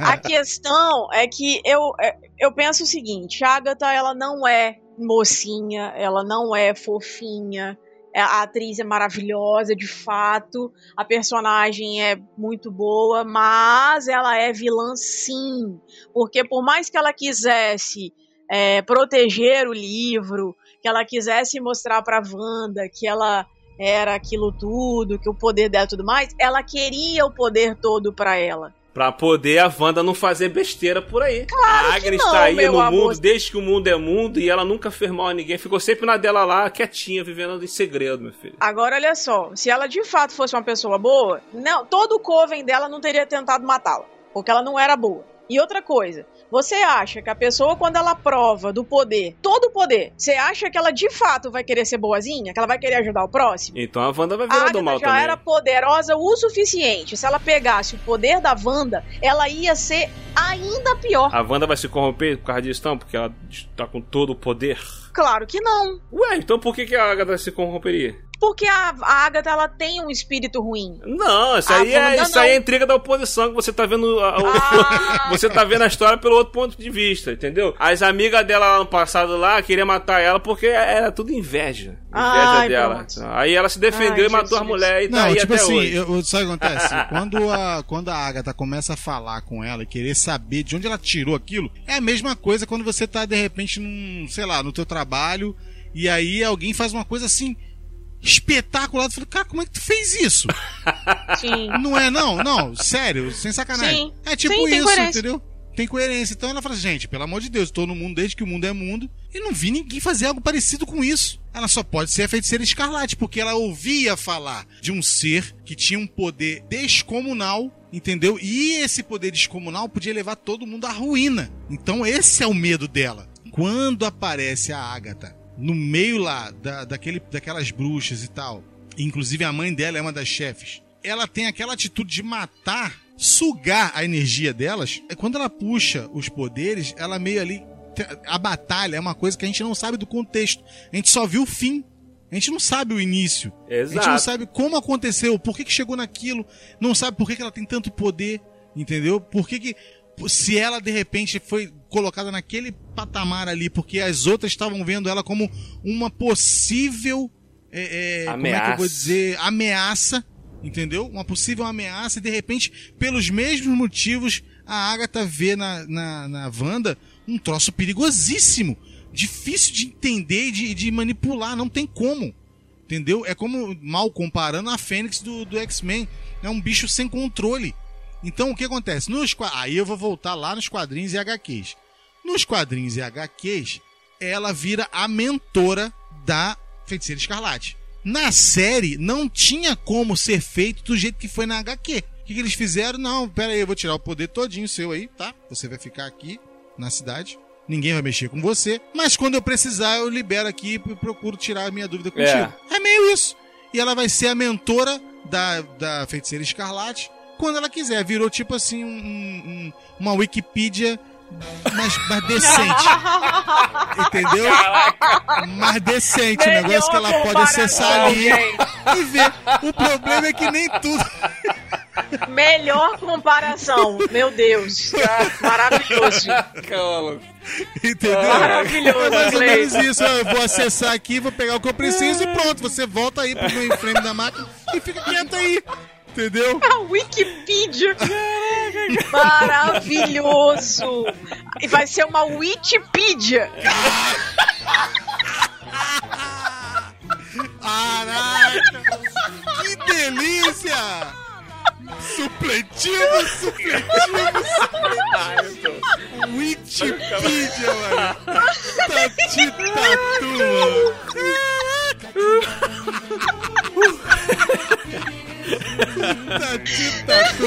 A *laughs* questão é que eu, é, eu penso o seguinte: a Agatha, ela não é mocinha, ela não é fofinha. é- A atriz é maravilhosa, de fato. A personagem é muito boa, mas ela é vilã sim. Porque por mais que ela quisesse é, proteger o livro, que ela quisesse mostrar pra Wanda que ela era aquilo tudo, que o poder dela e tudo mais, ela queria o poder todo pra ela. Pra poder a Wanda não fazer besteira por aí. Claro a Agnes não, tá aí no amor. mundo desde que o mundo é mundo e ela nunca fez mal a ninguém. Ficou sempre na dela lá, quietinha, vivendo em segredo, meu filho. Agora, olha só, se ela de fato fosse uma pessoa boa, não, todo o coven dela não teria tentado matá-la, porque ela não era boa. E outra coisa, você acha que a pessoa, quando ela prova do poder, todo o poder, você acha que ela de fato vai querer ser boazinha? Que ela vai querer ajudar o próximo? Então a Wanda vai A virar do Agatha mal já também. era poderosa o suficiente. Se ela pegasse o poder da Wanda, ela ia ser ainda pior. A Wanda vai se corromper por causa disso, não? Porque ela tá com todo o poder. Claro que não. Ué, então por que, que a Agatha se corromperia? Porque a, a Agatha, ela tem um espírito ruim. Não, isso A aí, é, isso não. aí é intriga da oposição, que você tá vendo. a- Ah. *laughs* você tá vendo a história pelo outro ponto de vista, entendeu? As amigas dela lá no passado lá queriam matar ela porque era tudo inveja. Inveja Ai, dela. Aí ela se defendeu Ai, e matou Jesus. as mulheres e tá Não, aí tipo até assim, hoje. eu, sabe o que acontece? *laughs* quando, a, quando a Agatha começa a falar com ela e querer saber de onde ela tirou aquilo, é a mesma coisa quando você tá, de repente, num, sei lá, no teu trabalho, e aí alguém faz uma coisa assim, espetacular. Tu fala, cara, como é que tu fez isso? *laughs* Sim. Não é, não, não, sério, sem sacanagem. Sim. É tipo Sim, isso, coerência. entendeu? Tem coerência. Então ela fala, gente, pelo amor de Deus, tô no mundo desde que o mundo é mundo e não vi ninguém fazer algo parecido com isso. Ela só pode ser a feiticeira escarlate, porque ela ouvia falar de um ser que tinha um poder descomunal, entendeu? E esse poder descomunal podia levar todo mundo à ruína. Então esse é o medo dela. Quando aparece a Agatha no meio lá da, daquele, daquelas bruxas e tal, inclusive a mãe dela é uma das chefes, ela tem aquela atitude de matar, sugar a energia delas. É Quando ela puxa os poderes, ela meio ali. A batalha é uma coisa que a gente não sabe do contexto. A gente só viu o fim. A gente não sabe o início. A gente não Exato. sabe como aconteceu, por que, que chegou naquilo, não sabe por que, que ela tem tanto poder, entendeu? Por que, que. Se ela de repente foi colocada naquele patamar ali, porque as outras estavam vendo ela como uma possível. é, é, como é que eu vou Ameaça. dizer? Ameaça, entendeu? Uma possível ameaça, e de repente, pelos mesmos motivos, a Agatha vê na, na, na Wanda um troço perigosíssimo. Difícil de entender e de, de manipular, não tem como. Entendeu? É como, mal comparando, a Fênix do, do X-Men. É um bicho sem controle. Então, o que acontece? Nos, aí eu vou voltar lá nos quadrinhos e HQs. Nos quadrinhos e HQs, ela vira a mentora da Feiticeira Escarlate. Na série, não tinha como ser feito do jeito que foi na HQ. O que, que eles fizeram? Não, pera aí, eu vou tirar o poder todinho seu aí, tá? Você vai ficar aqui na cidade. Ninguém vai mexer com você. Mas quando eu precisar, eu libero aqui e procuro tirar a minha dúvida contigo. É, meio isso. E ela vai ser a mentora da, da Feiticeira Escarlate quando ela quiser. Virou tipo assim um- um- uma Wikipedia mais, mais decente. *laughs* Entendeu? Mais decente. Um negócio que ela pode acessar ali gente. e ver. O problema é que nem tudo. Melhor comparação. Meu Deus. Maravilhoso. Calma. Entendeu? Maravilhoso, É mais ou menos isso. Eu vou acessar aqui, vou pegar o que eu preciso e pronto. Você volta aí pro mainframe *laughs* da máquina e fica quieto aí. Entendeu? A Wikipedia. Maravilhoso. E vai ser uma Wikipedia. Caraca! Que delícia! Supletivo, supletivo, supletivo. Wikipedia, mano. Tati tatu, mano. Caraca. Tati tatu.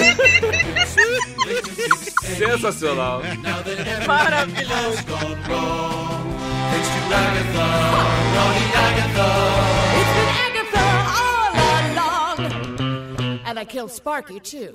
Sensacional. Maravilhoso. Thanks to Agatha, naughty Agatha. It's been Agatha all along. And I killed Sparky, too.